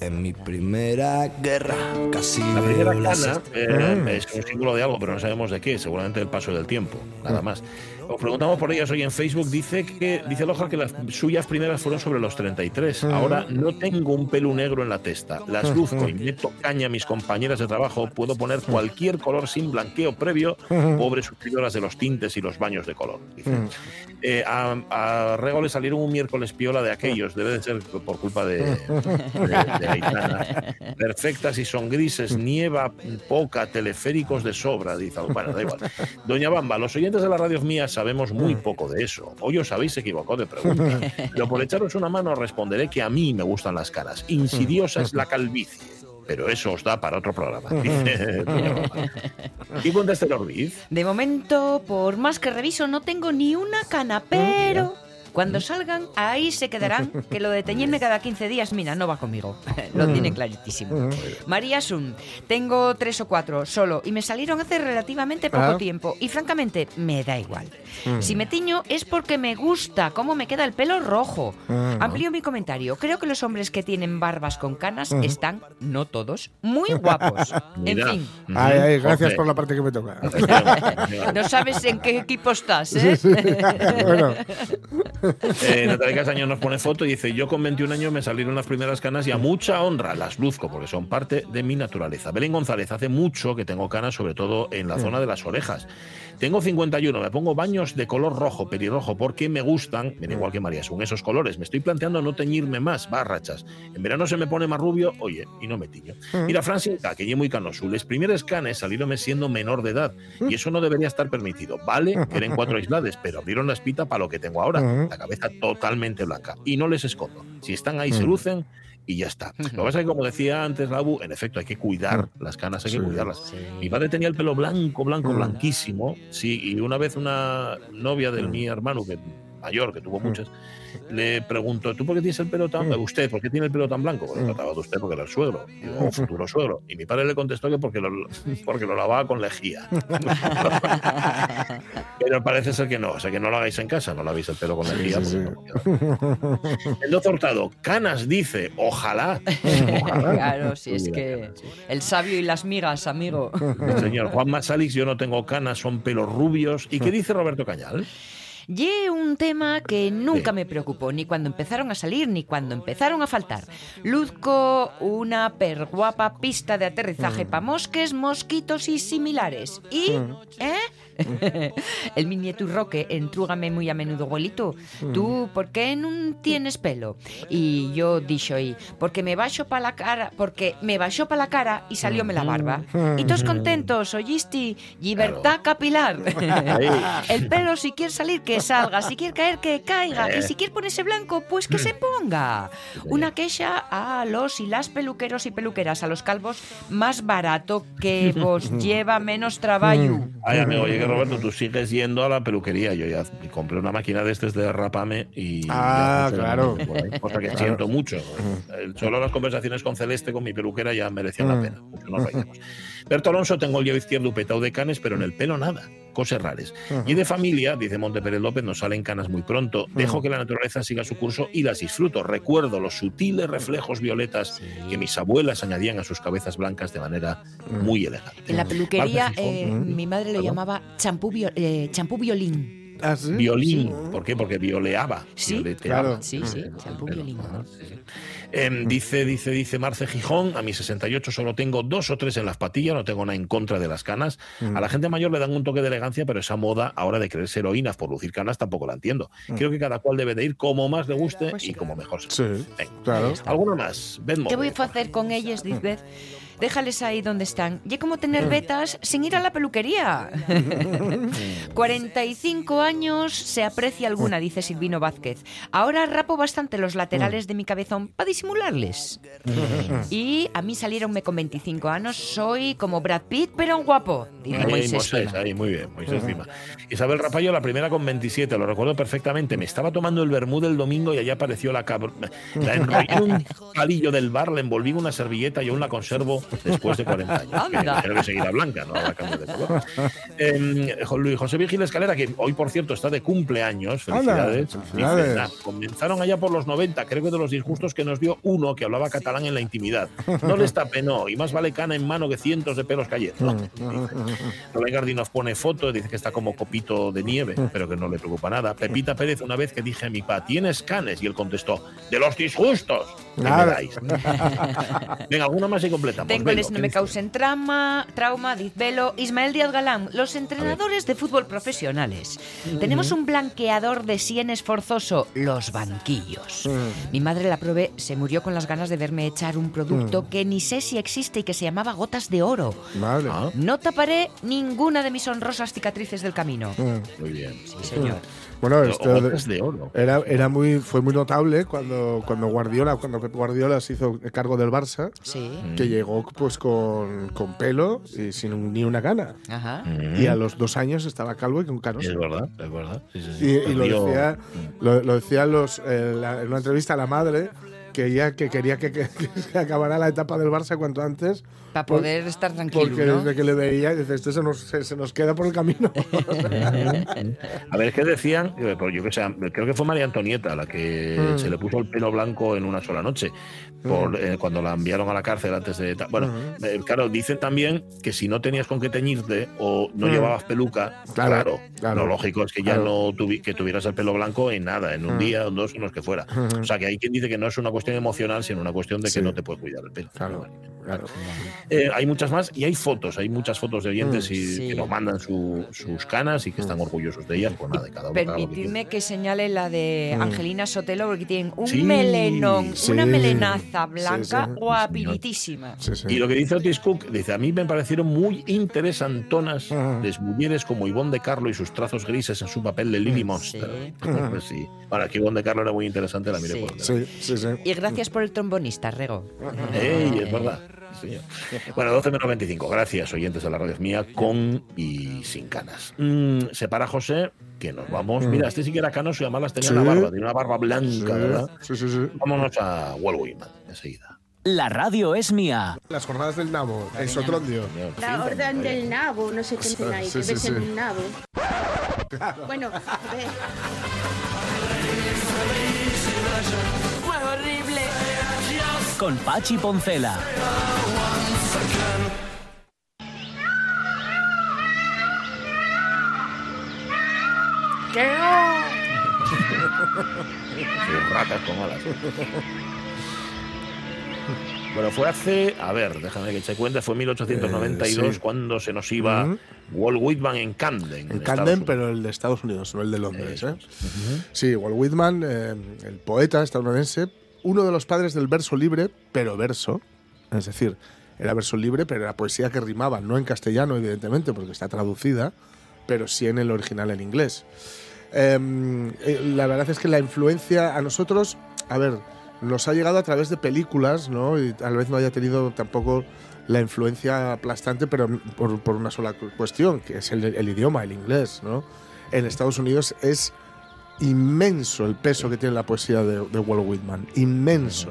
[SPEAKER 6] En mi primera guerra. Casi
[SPEAKER 1] La primera cana eh, es un símbolo de algo, pero no sabemos de qué, seguramente el paso del tiempo, nada más. Os preguntamos por ellas hoy en Facebook. Dice que dice Loja que las suyas primeras fueron sobre los 33. Ahora no tengo un pelo negro en la testa. Las luzco y meto caña a mis compañeras de trabajo. Puedo poner cualquier color sin blanqueo previo. Pobres suscriptoras de los tintes y los baños de color. Dice. Eh, a, a Rego le salieron un miércoles piola de aquellos. Debe de ser por culpa de, de, de Aitana. Perfectas y son grises, nieva poca, teleféricos de sobra, dice. Bueno, da igual. Doña Bamba, los oyentes de la radio mía sabemos muy poco de eso. Hoy os habéis equivocado de pregunta. Pero por echaros una mano responderé que a mí me gustan las caras. Insidiosa es la calvicie. Pero eso os da para otro programa. ¿Y cuenta este Orbiz?
[SPEAKER 3] De momento, por más que reviso, no tengo ni una cana, pero cuando salgan, ahí se quedarán. Que lo de teñirme cada 15 días, mira, no va conmigo. lo tiene clarísimo. María Sun, tengo tres o cuatro solo y me salieron hace relativamente poco
[SPEAKER 2] Ah.
[SPEAKER 3] tiempo. Y francamente, me da igual. Si me tiño es porque me gusta cómo me queda el pelo rojo. Amplío mi comentario. Creo que los hombres que tienen barbas con canas están, no todos, muy guapos. en
[SPEAKER 1] Mira.
[SPEAKER 3] fin.
[SPEAKER 2] Ay, ay, gracias por la parte que me toca.
[SPEAKER 3] No sabes en qué equipo estás, ¿eh?
[SPEAKER 2] bueno,
[SPEAKER 1] Eh, Natalia Castaño nos pone foto y dice: Yo con 21 años me salieron las primeras canas y a mucha honra las luzco porque son parte de mi naturaleza. Belén González, hace mucho que tengo canas, sobre todo en la zona de las orejas. Tengo 51, me pongo baños de color rojo, pelirrojo, porque me gustan, ven igual que María, son esos colores. Me estoy planteando no teñirme más, va rachas. En verano se me pone más rubio, oye, y no me tiño. Mira, Francita, que llevo muy canoso, les primeras canes salieron siendo menor de edad y eso no debería estar permitido. Vale, que eran cuatro aislades, pero abrieron la espita para lo que tengo ahora, la cabeza totalmente blanca. Y no les escondo. Si están ahí, se lucen y ya está. Lo que pasa es que, como decía antes Labu, en efecto, hay que cuidar las canas, hay que
[SPEAKER 2] Sí,
[SPEAKER 1] cuidarlas. Mi padre tenía el pelo blanco, blanco, blanquísimo, sí, y una vez una novia de mi hermano, que mayor, que tuvo muchas, le preguntó, ¿tú por qué tienes el pelo tan... ¿Usted por qué tiene el pelo tan blanco? Porque trataba de usted porque era el suegro, digo, o futuro suegro. Y mi padre le contestó que porque lo, porque lo lavaba con lejía. Pero parece ser que no, o sea, que no lo hagáis en casa, no lavéis el pelo con lejía.
[SPEAKER 2] sí,
[SPEAKER 1] porque no. Endozo Hurtado, canas dice, ojalá. Ojalá.
[SPEAKER 3] Claro, si es que
[SPEAKER 1] sí.
[SPEAKER 3] el sabio y las migas, amigo.
[SPEAKER 1] Señor Juan Masalix, yo no tengo canas, son pelos rubios. ¿Y qué dice Roberto Cañal?
[SPEAKER 3] Y un tema que nunca me preocupó, ni cuando empezaron a salir, ni cuando empezaron a faltar. Luzco una perguapa pista de aterrizaje para mosques, mosquitos y similares. Y, ¿eh? El mi nieto Roque entrúgame muy a menudo, abuelito, tú, ¿por qué no tienes pelo? Y yo dixo y porque me baixo para la cara, porque me baixó para la cara y salióme la barba. Y todos contentos, oyisti, libertad capilar. El pelo si quiere salir que salga, si quiere caer que caiga, y si quiere ponerse blanco, pues que se ponga. Una queja a los y las peluqueros y peluqueras, a los calvos, más barato que vos. Lleva menos trabajo.
[SPEAKER 1] Ay, amigo, que Roberto, tú sigues yendo a la peluquería. Yo ya compré una máquina de estos de rapame y.
[SPEAKER 2] Ah, claro.
[SPEAKER 1] Cosa que siento mucho. Solo las conversaciones con Celeste, con mi peluquera, ya merecían la pena. Mucho nos. Berto Alonso, tengo el yo izquierdo petado de canes, pero en el pelo nada. Cosas raras. Y de familia, dice Monte Pérez López, nos salen canas muy pronto. Dejo que la naturaleza siga su curso y las disfruto. Recuerdo los sutiles reflejos violetas que mis abuelas añadían a sus cabezas blancas de manera muy elegante.
[SPEAKER 3] En la peluquería, eh, mi madre lo llamaba champú, eh, champú violín.
[SPEAKER 2] ¿Ah, sí?
[SPEAKER 1] Violín, ¿por qué? Porque violeaba.
[SPEAKER 3] Sí,
[SPEAKER 1] violeteaba.
[SPEAKER 2] claro.
[SPEAKER 3] Sí, sí, champú violín.
[SPEAKER 1] ajá, sí, sí. Em, dice, dice, dice Marce Gijón, a mis 68 solo tengo dos o tres en las patillas, no tengo nada en contra de las canas. A la gente mayor le dan un toque de elegancia, pero esa moda ahora de creerse heroínas por lucir canas tampoco la entiendo. Creo que cada cual debe de ir como más le guste
[SPEAKER 3] Pues
[SPEAKER 1] y como mejor se
[SPEAKER 2] Sí,
[SPEAKER 1] Venga.
[SPEAKER 2] claro.
[SPEAKER 1] ¿Alguno más?
[SPEAKER 3] ¿Qué voy a hacer con ellas, dice? Déjales ahí donde están. Y como tener betas sin ir a la peluquería. 45 años se aprecia alguna, dice Silvino Vázquez. Ahora rapo bastante los laterales de mi cabezón para disimularles. Y a mí salieronme con 25 años. Soy como Brad Pitt, pero un guapo, dice
[SPEAKER 1] Ahí,
[SPEAKER 3] Moisés.
[SPEAKER 1] Moisés,
[SPEAKER 3] Cima.
[SPEAKER 1] ahí, muy bien, Moisés Cima. Isabel Rapallo, la primera con 27, lo recuerdo perfectamente. Me estaba tomando el vermú del domingo y allá apareció la cabra. La enrollé en un palillo del bar, la envolví en una servilleta y aún la conservo después de 40 años.
[SPEAKER 3] Anda.
[SPEAKER 1] Creo que seguirá blanca, no habrá cambio de color. Eh, Luis José Virgil Escalera, que hoy, por cierto, está de cumpleaños. Felicidades.
[SPEAKER 2] Anda, felicidades.
[SPEAKER 1] Dice, "Nah, comenzaron allá por los 90, creo que de los disgustos que nos dio uno que hablaba catalán en la intimidad. No les tapenó, y más vale cana en mano que cientos de pelos cayendo. Rubén Gardi nos pone foto, dice que está como copito de nieve, pero que no le preocupa nada. Pepita Pérez, una vez que dije a mi pa, ¿tienes canes? Y él contestó, de los disgustos.
[SPEAKER 2] Nada.
[SPEAKER 1] dais". Venga, alguna más y completamos.
[SPEAKER 3] Tengo
[SPEAKER 1] Velo,
[SPEAKER 3] les no
[SPEAKER 1] ¿qué
[SPEAKER 3] me causen trauma, trauma, diz Velo. Ismael Díaz Galán, los entrenadores de fútbol profesionales. Tenemos un blanqueador de sienes forzoso, los banquillos. Mi madre la probé, se murió con las ganas de verme echar un producto que ni sé si existe y que se llamaba gotas de oro.
[SPEAKER 2] Vale.
[SPEAKER 3] No taparé ninguna de mis honrosas cicatrices del camino.
[SPEAKER 2] Mm.
[SPEAKER 1] muy bien.
[SPEAKER 3] Sí, señor.
[SPEAKER 2] Bueno, esto de-
[SPEAKER 1] oro.
[SPEAKER 2] era, era muy, fue muy notable cuando, cuando Guardiola, cuando Guardiola se hizo cargo del Barça,
[SPEAKER 3] Sí.
[SPEAKER 2] que llegó pues con, con pelo y sin ni una gana.
[SPEAKER 3] Ajá.
[SPEAKER 1] Mm.
[SPEAKER 2] Y a los dos años estaba calvo y con canos.
[SPEAKER 1] Es verdad, es verdad. Sí, sí, sí.
[SPEAKER 2] Y, y lo decía, lo, lo decía los, eh, la- en una entrevista a la madre que ella que quería que, que- que se acabara la etapa del Barça cuanto antes
[SPEAKER 3] Para
[SPEAKER 2] Por-
[SPEAKER 3] poder estar tranquilo,
[SPEAKER 2] porque
[SPEAKER 3] ¿no?
[SPEAKER 2] desde que le veía dice esto se nos, se, se nos queda por el camino
[SPEAKER 1] A ver, ¿qué decían? Eh, pues yo que creo que fue María Antonieta la que
[SPEAKER 2] Mm.
[SPEAKER 1] se le puso el pelo blanco en una sola noche, por, eh, cuando la enviaron a la cárcel antes de... Bueno, eh, claro, dicen también que si no tenías con qué teñirte o no
[SPEAKER 2] Mm.
[SPEAKER 1] llevabas peluca,
[SPEAKER 2] Claro,
[SPEAKER 1] claro,
[SPEAKER 2] claro.
[SPEAKER 1] lo lógico es que ya
[SPEAKER 2] Claro.
[SPEAKER 1] no tuvi- que tuvieras el pelo blanco en nada, en un
[SPEAKER 2] Mm.
[SPEAKER 1] día, o dos, en los que fuera. O sea, que hay quien dice que no es una cuestión emocional, sino una cuestión de que
[SPEAKER 2] Sí.
[SPEAKER 1] no te puede cuidar el pelo.
[SPEAKER 2] claro, claro.
[SPEAKER 1] Eh, hay muchas más y hay fotos, hay muchas fotos de oyentes
[SPEAKER 2] Mm,
[SPEAKER 1] y,
[SPEAKER 3] sí.
[SPEAKER 1] que nos mandan su- sus canas y que están orgullosos de ellas. Pues nada, de cada uno. haga lo que
[SPEAKER 3] Permitidme que señale la de
[SPEAKER 2] Mm.
[SPEAKER 3] Angelina Sotelo, porque tienen un
[SPEAKER 1] Sí,
[SPEAKER 3] melenón,
[SPEAKER 2] sí.
[SPEAKER 3] una melenaza blanca
[SPEAKER 2] sí.
[SPEAKER 3] guapiritísima.
[SPEAKER 2] Sí, sí.
[SPEAKER 1] Y lo que dice Otis Cook, dice, a mí me parecieron muy interesantonas
[SPEAKER 2] Ajá.
[SPEAKER 1] las mujeres como Ivonne de Carlo y sus trazos grises en su papel de Lily
[SPEAKER 3] Sí.
[SPEAKER 1] Monster. Pues sí. Ahora, que Ivonne de Carlo era muy interesante, la miré
[SPEAKER 3] Sí.
[SPEAKER 1] por donde
[SPEAKER 2] Sí, sí, sí.
[SPEAKER 3] Y gracias por el trombonista, Rego.
[SPEAKER 1] ¡Ey! Es verdad. Sí. Bueno, 12 menos 25. Gracias, oyentes de la radio es mía, con y sin canas. Mm, se para José, que nos vamos. Mira, este sí que era canoso y además las tenía en
[SPEAKER 2] Sí.
[SPEAKER 1] la barba, tiene una barba blanca,
[SPEAKER 2] Sí,
[SPEAKER 1] ¿verdad?
[SPEAKER 2] sí, sí, sí.
[SPEAKER 1] Vámonos a Whitman enseguida.
[SPEAKER 7] La radio es mía.
[SPEAKER 2] Las jornadas del Nabo, en Sotrondio.
[SPEAKER 8] La orden del nabo, no sé qué dicen ahí,
[SPEAKER 2] Sí,
[SPEAKER 8] que
[SPEAKER 2] sí,
[SPEAKER 8] besen
[SPEAKER 2] sí.
[SPEAKER 8] un nabo. Bueno, a ver.
[SPEAKER 7] Con Pachi Poncela.
[SPEAKER 1] Sí, ratas con alas. Bueno, fue hace, a ver, déjame que te cuente, fue 1892
[SPEAKER 2] Eh, sí.
[SPEAKER 1] cuando se nos iba. Walt Whitman en Camden.
[SPEAKER 2] En Camden, pero el de Estados Unidos, no el de Londres. ¿eh? Sí, Walt Whitman, eh, el poeta estadounidense, uno de los padres del verso libre, pero verso. Es decir, era verso libre, pero era poesía que rimaba, no en castellano, evidentemente, porque está traducida, pero sí en el original en inglés. Eh, eh, la verdad es que la influencia a nosotros, a ver, nos ha llegado a través de películas, ¿no? Y tal vez no haya tenido tampoco la influencia aplastante, pero por, por una sola cu- cuestión, que es el, el idioma, el inglés, ¿no? En Estados Unidos es inmenso el peso que tiene la poesía de, Walt Whitman, inmenso.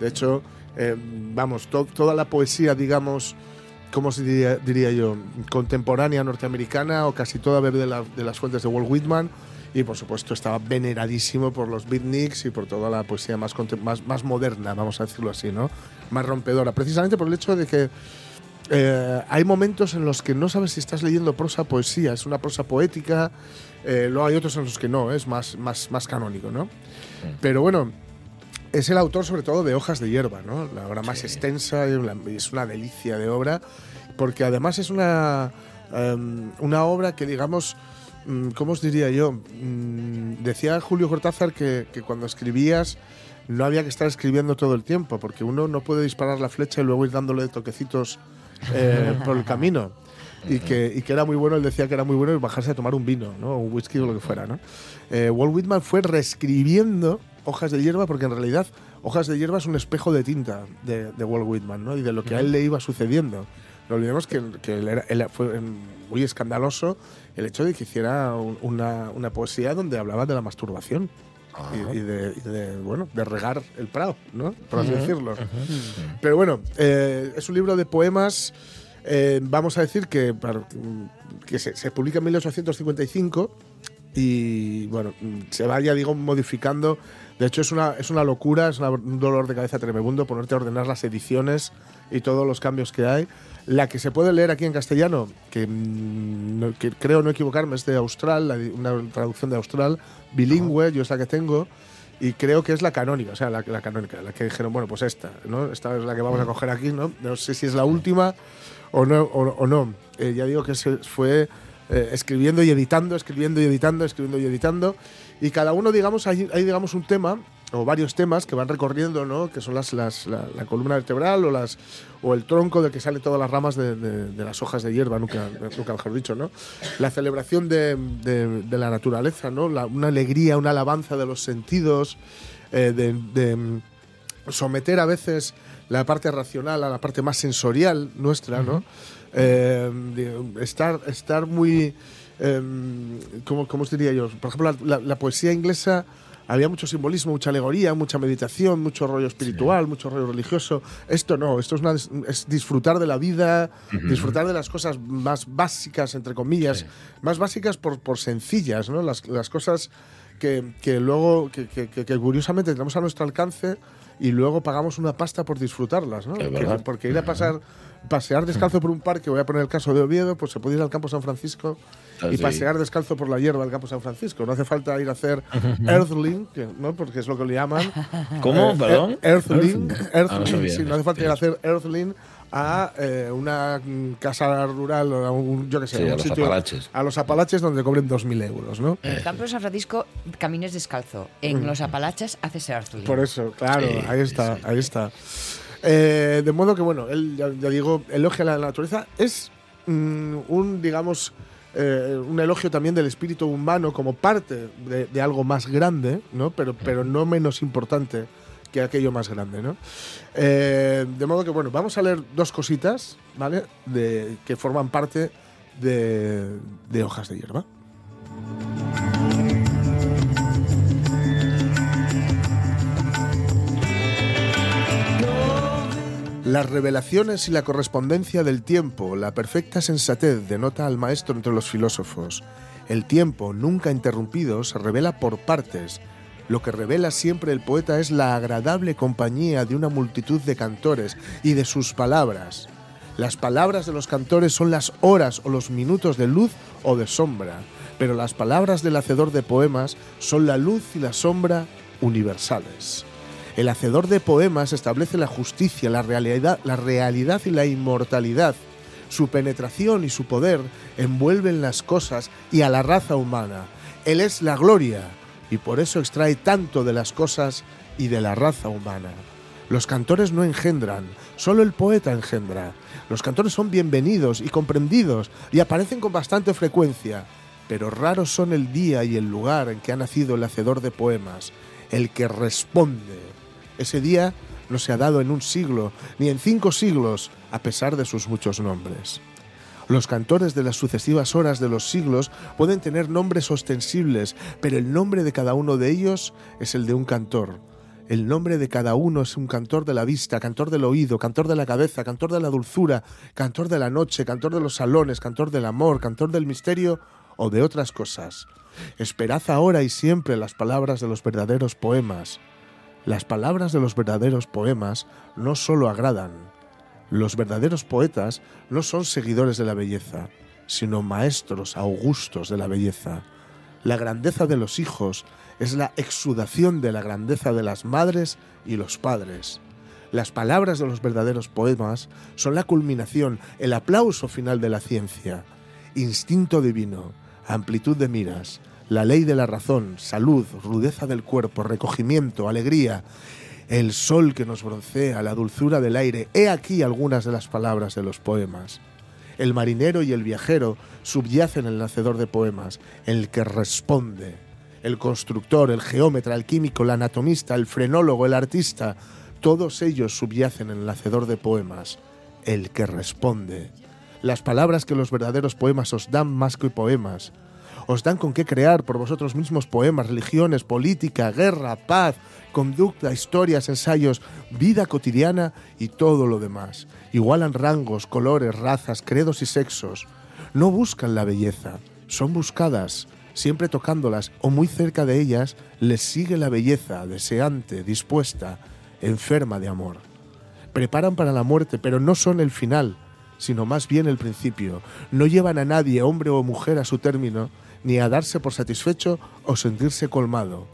[SPEAKER 2] De hecho, eh, vamos, to- toda la poesía, digamos, ¿cómo se diría, yo? Contemporánea norteamericana o casi toda de, la- de las fuentes de Walt Whitman. Y por supuesto estaba veneradísimo por los beatniks y por toda la poesía más, más, más moderna, vamos a decirlo así, ¿no? Más rompedora. Precisamente por el hecho de que eh, hay momentos en los que no sabes si estás leyendo prosa poesía, es una prosa poética, eh, luego hay otros en los que no, es más, más, más canónico, ¿no? Pero bueno, es el autor sobre todo de Hojas de Hierba, ¿no? La obra más extensa una- y es una delicia de obra, porque además es una, em, una obra que digamos, mm, ¿cómo os diría yo? Mm, decía Julio Cortázar que, que cuando escribías no había que estar escribiendo todo el tiempo, porque uno no puede disparar la flecha y luego ir dándole toquecitos eh, por el camino. Y que, y que era muy bueno, él decía que era muy bueno bajarse a tomar un vino, ¿no? un whisky o lo que fuera. ¿no? Eh, Walt Whitman fue reescribiendo Hojas de Hierba porque en realidad Hojas de Hierba es un espejo de tinta de, de Walt Whitman ¿no? y de lo que a él le iba sucediendo. No olvidemos que, que él, era- él fue muy escandaloso el hecho de que hiciera un- una, una poesía donde hablaba de la masturbación. Y, y de, y de, bueno, de regar el prado, ¿no? Por así decirlo. Pero bueno, eh, es un libro de poemas, eh, vamos a decir que, que se, se publica en 1855 y bueno, se vaya, digo, modificando. De hecho, es una, es una locura, es una- un dolor de cabeza tremendo ponerte a ordenar las ediciones y todos los cambios que hay. La que se puede leer aquí en castellano, que, mm, no- que creo no equivocarme, es de Austral, una traducción de Austral, bilingüe, yo es la que tengo, y creo que es la canónica, o sea, la, la canónica, la que dijeron, bueno, pues esta, ¿no? Esta es la que vamos a coger aquí, ¿no? No sé si es la última o no. O, o no. Eh, ya digo que se fue eh, escribiendo y editando, escribiendo y editando, escribiendo y editando, y cada uno, digamos, hay, hay digamos, un tema o varios temas que van recorriendo, ¿no? Que son las, las- la, la columna vertebral o las o el tronco del que salen todas las ramas de, de- de las hojas de hierba, nunca, nunca mejor dicho, ¿no? La celebración de, de- la naturaleza, ¿no? La- una alegría, una alabanza de los sentidos, eh, de, someter a veces la parte racional a la parte más sensorial nuestra, ¿no? Eh, estar, estar muy. eh, ¿cómo, cómo os diría yo? Por ejemplo, la- la poesía inglesa había mucho simbolismo, mucha alegoría, mucha meditación, mucho rollo espiritual, mucho rollo religioso. Esto no, esto es, una- es disfrutar de la vida, disfrutar de las cosas más básicas, entre comillas, más básicas por, por sencillas, ¿no? Las, las cosas que, que luego, que, que- que- que curiosamente tenemos a nuestro alcance y luego pagamos una pasta por disfrutarlas, ¿no? Porque ir a pasar, pasear descalzo por un parque, voy a poner el caso de Oviedo, pues se puede ir al campo San Francisco y
[SPEAKER 1] sí.
[SPEAKER 2] pasear descalzo por la hierba del campo San Francisco. No hace falta ir a hacer earthling, ¿no? Porque es lo que le llaman.
[SPEAKER 1] ¿Cómo?
[SPEAKER 2] Eh,
[SPEAKER 1] Perdón.
[SPEAKER 2] eh, Earthling.
[SPEAKER 1] Earthling.
[SPEAKER 2] earthling,
[SPEAKER 1] Ah, no sabía.
[SPEAKER 2] sí, no hace falta ir a hacer earthling a eh, una mm, casa rural o a un, yo qué sé,
[SPEAKER 1] Sí,
[SPEAKER 2] un
[SPEAKER 1] a los
[SPEAKER 2] sitio-
[SPEAKER 1] Apalaches.
[SPEAKER 2] A los Apalaches donde cobren 2.000 euros, ¿no?
[SPEAKER 3] En el campo de San Francisco camines descalzo. En los Apalaches haces earthling.
[SPEAKER 2] Por eso, claro,
[SPEAKER 1] Sí,
[SPEAKER 2] ahí está,
[SPEAKER 1] sí.
[SPEAKER 2] ahí está. Eh, de modo que, bueno, él, ya, ya digo, elogia la naturaleza. Es mm, un, digamos, eh, un elogio también del espíritu humano como parte de, de algo más grande, ¿no? Pero, pero no menos importante que aquello más grande, ¿no? Eh, de modo que, bueno, vamos a leer dos cositas, ¿vale? De, que forman parte de, de Hojas de Hierba. Las revelaciones y la correspondencia del tiempo, la perfecta sensatez denota al maestro entre los filósofos. El tiempo, nunca interrumpido, se revela por partes. Lo que revela siempre el poeta es la agradable compañía de una multitud de cantores y de sus palabras. Las palabras de los cantores son las horas o los minutos de luz o de sombra, pero las palabras del hacedor de poemas son la luz y la sombra universales. El hacedor de poemas establece la justicia, la realidad, la realidad y la inmortalidad. Su penetración y su poder envuelven las cosas y a la raza humana. Él es la gloria y por eso extrae tanto de las cosas y de la raza humana. Los cantores no engendran, solo el poeta engendra. Los cantores son bienvenidos y comprendidos y aparecen con bastante frecuencia, pero raros son el día y el lugar en que ha nacido el hacedor de poemas, el que responde. Ese día no se ha dado en un siglo, ni en cinco siglos, a pesar de sus muchos nombres. Los cantores de las sucesivas horas de los siglos pueden tener nombres ostensibles, pero el nombre de cada uno de ellos es el de un cantor. El nombre de cada uno es un cantor de la vista, cantor del oído, cantor de la cabeza, cantor de la dulzura, cantor de la noche, cantor de los salones, cantor del amor, cantor del misterio o de otras cosas. Esperad ahora y siempre las palabras de los verdaderos poemas. Las palabras de los verdaderos poemas no solo agradan. Los verdaderos poetas no son seguidores de la belleza, sino maestros augustos de la belleza. La grandeza de los hijos es la exudación de la grandeza de las madres y los padres. Las palabras de los verdaderos poemas son la culminación, el aplauso final de la ciencia. Instinto divino, amplitud de miras, la ley de la razón, salud, rudeza del cuerpo, recogimiento, alegría, el sol que nos broncea, la dulzura del aire. He aquí algunas de las palabras de los poemas. El marinero y el viajero subyacen en el nacedor de poemas, el que responde. El constructor, el geómetra, el químico, el anatomista, el frenólogo, el artista, todos ellos subyacen en el nacedor de poemas, el que responde. Las palabras que los verdaderos poemas os dan más que poemas, os dan con qué crear por vosotros mismos poemas, religiones, política, guerra, paz, conducta, historias, ensayos, vida cotidiana y todo lo demás. Igualan rangos, colores, razas, credos y sexos. No buscan la belleza, son buscadas. Siempre tocándolas o muy cerca de ellas, les sigue la belleza, deseante, dispuesta, enferma de amor. Preparan para la muerte, pero no son el final, sino más bien el principio. No llevan a nadie, hombre o mujer, a su término, ni a darse por satisfecho o sentirse colmado.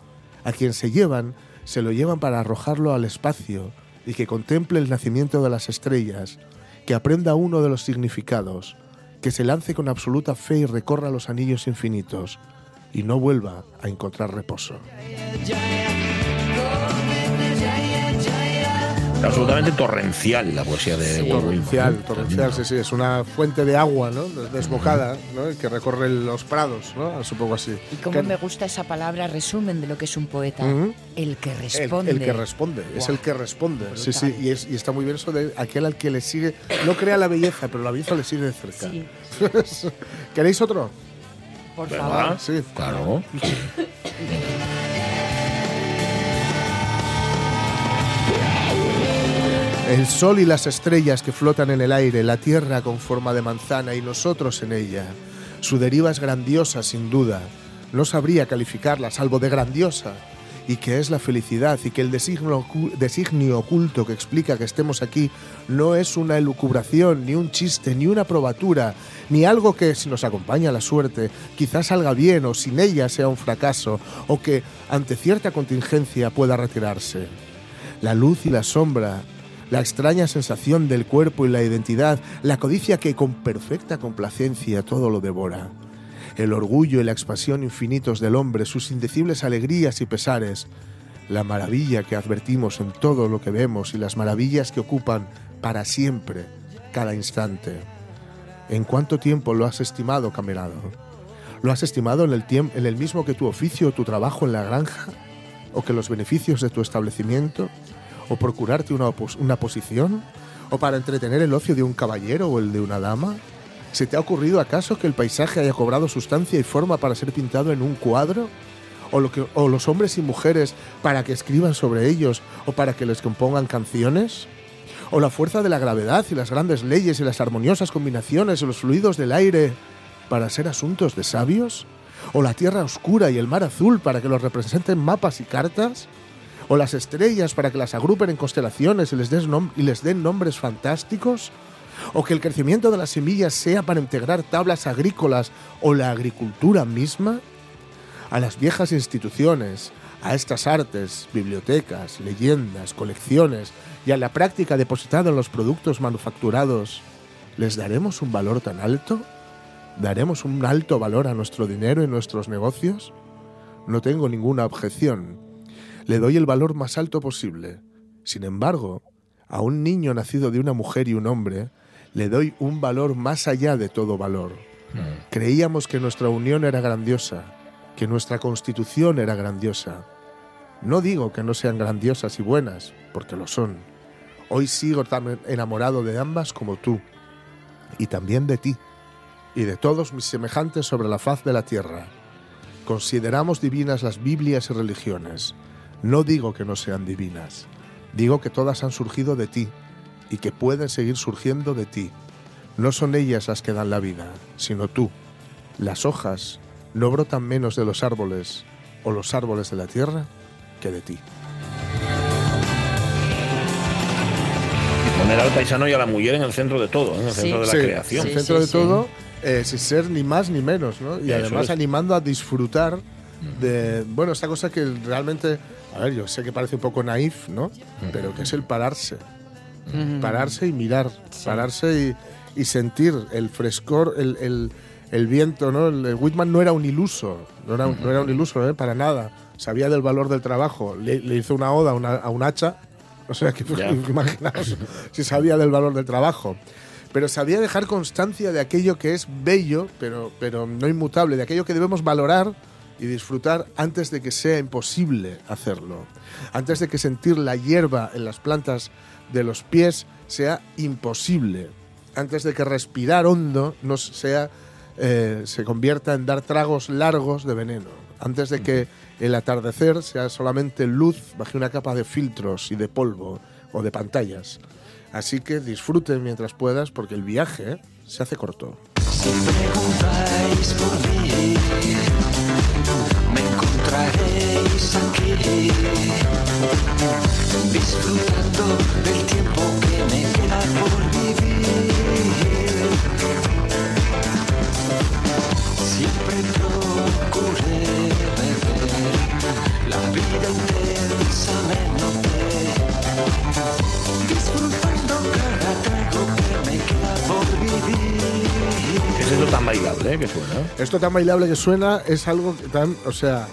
[SPEAKER 2] A quien se llevan, se lo llevan para arrojarlo al espacio y que contemple el nacimiento de las estrellas, que aprenda uno de los significados, que se lance con absoluta fe y recorra los anillos infinitos y no vuelva a encontrar reposo.
[SPEAKER 1] Absolutamente torrencial la poesía de
[SPEAKER 2] sí. Torrencial, torrencial, sí, sí, es una fuente de agua, ¿no? Desbocada, ¿no? Que recorre los prados, ¿no? Es un poco así.
[SPEAKER 3] Y cómo me gusta esa palabra, resumen de lo que es un poeta. El que responde.
[SPEAKER 2] El, que responde, es el que responde. Sí, sí, y, es, y, está muy bien eso de aquel al que le sigue, no crea la belleza, pero la belleza le sigue de cerca. Sí. ¿Queréis otro?
[SPEAKER 3] Por favor.
[SPEAKER 2] Sí.
[SPEAKER 1] Claro.
[SPEAKER 2] El sol y las estrellas que flotan en el aire, la tierra con forma de manzana y nosotros en ella. Su deriva es grandiosa, sin duda. No sabría calificarla, salvo de grandiosa. Y que es la felicidad y que el designio, designio oculto que explica que estemos aquí no es una elucubración, ni un chiste, ni una probatura, ni algo que si nos acompaña la suerte quizás salga bien o sin ella sea un fracaso, o que ante cierta contingencia pueda retirarse. La luz y la sombra, la extraña sensación del cuerpo y la identidad, la codicia que con perfecta complacencia todo lo devora, el orgullo y la expansión infinitos del hombre, sus indecibles alegrías y pesares, la maravilla que advertimos en todo lo que vemos y las maravillas que ocupan para siempre cada instante. ¿En cuánto tiempo lo has estimado, camarado? ¿Lo has estimado en el, en el mismo que tu oficio o tu trabajo en la granja? ¿O que los beneficios de tu establecimiento? O procurarte una, una posición, o para entretener el ocio de un caballero o el de una dama? ¿Se te ha ocurrido acaso que el paisaje haya cobrado sustancia y forma para ser pintado en un cuadro? ¿O, lo que, los hombres y mujeres para que escriban sobre ellos o para que les compongan canciones? ¿O la fuerza de la gravedad y las grandes leyes y las armoniosas combinaciones de los fluidos del aire para ser asuntos de sabios? ¿O la tierra oscura y el mar azul para que los representen mapas y cartas? O las estrellas para que las agrupen en constelaciones y les, den nombres fantásticos, o que el crecimiento de las semillas sea para integrar tablas agrícolas o la agricultura misma. a las viejas instituciones, a estas artes, bibliotecas, leyendas, colecciones y a la práctica depositada en los productos manufacturados, ¿les daremos un valor tan alto? ¿Daremos un alto valor a nuestro dinero y nuestros negocios? No tengo ninguna objeción. Le doy el valor más alto posible. Sin embargo, a un niño nacido de una mujer y un hombre, le doy un valor más allá de todo valor. Creíamos que nuestra unión era grandiosa, que nuestra constitución era grandiosa. No digo que no sean grandiosas y buenas, porque lo son. Hoy sigo tan enamorado de ambas como tú, y también de ti, y de todos mis semejantes sobre la faz de la tierra. Consideramos divinas las Biblias y religiones. No digo que no sean divinas, digo que todas han surgido de ti, y que pueden seguir surgiendo de ti. No son ellas las que dan la vida, sino tú. Las hojas no brotan menos de los árboles o los árboles de la tierra que de ti.
[SPEAKER 1] Y poner al paisano y a la mujer en el centro de todo, ¿eh? en el
[SPEAKER 3] Sí.
[SPEAKER 1] centro de la
[SPEAKER 2] Sí,
[SPEAKER 1] creación.
[SPEAKER 2] En el
[SPEAKER 3] Sí,
[SPEAKER 2] centro
[SPEAKER 3] sí,
[SPEAKER 2] de
[SPEAKER 3] sí.
[SPEAKER 2] todo, eh, sin ser ni más ni menos, ¿no? Y
[SPEAKER 1] Eso
[SPEAKER 2] además
[SPEAKER 1] es.
[SPEAKER 2] animando a disfrutar de, bueno, esta cosa que realmente, a ver, yo sé que parece un poco naif, ¿no? Pero que es el pararse. Pararse y mirar, pararse y, y sentir el frescor, el, el- el viento, ¿no? El, el Whitman no era un iluso, no era, un- no era un iluso, ¿eh? Para nada. Sabía del valor del trabajo. Le, le hizo una oda a, una- a un hacha. O sea, que
[SPEAKER 1] Ya.
[SPEAKER 2] imaginaos si sabía del valor del trabajo. Pero sabía dejar constancia de aquello que es bello, pero, pero no inmutable, de aquello que debemos valorar y disfrutar antes de que sea imposible hacerlo. Antes de que sentir la hierba en las plantas de los pies sea imposible. Antes de que respirar hondo no sea, eh, se convierta en dar tragos largos de veneno. Antes de que el atardecer sea solamente luz bajo una capa de filtros y de polvo o de pantallas. Así que disfruten mientras puedas porque el viaje se hace corto.
[SPEAKER 9] Si preguntáis por mí, me encontraréis aquí, disfrutando del tiempo que me queda por vivir. Siempre procuré beber la vida intensamente, disfrutando cada trago que me queda por vivir.
[SPEAKER 1] ¿Qué es eso tan bailable eh, que suena?
[SPEAKER 2] Esto tan bailable que suena es algo tan, o sea,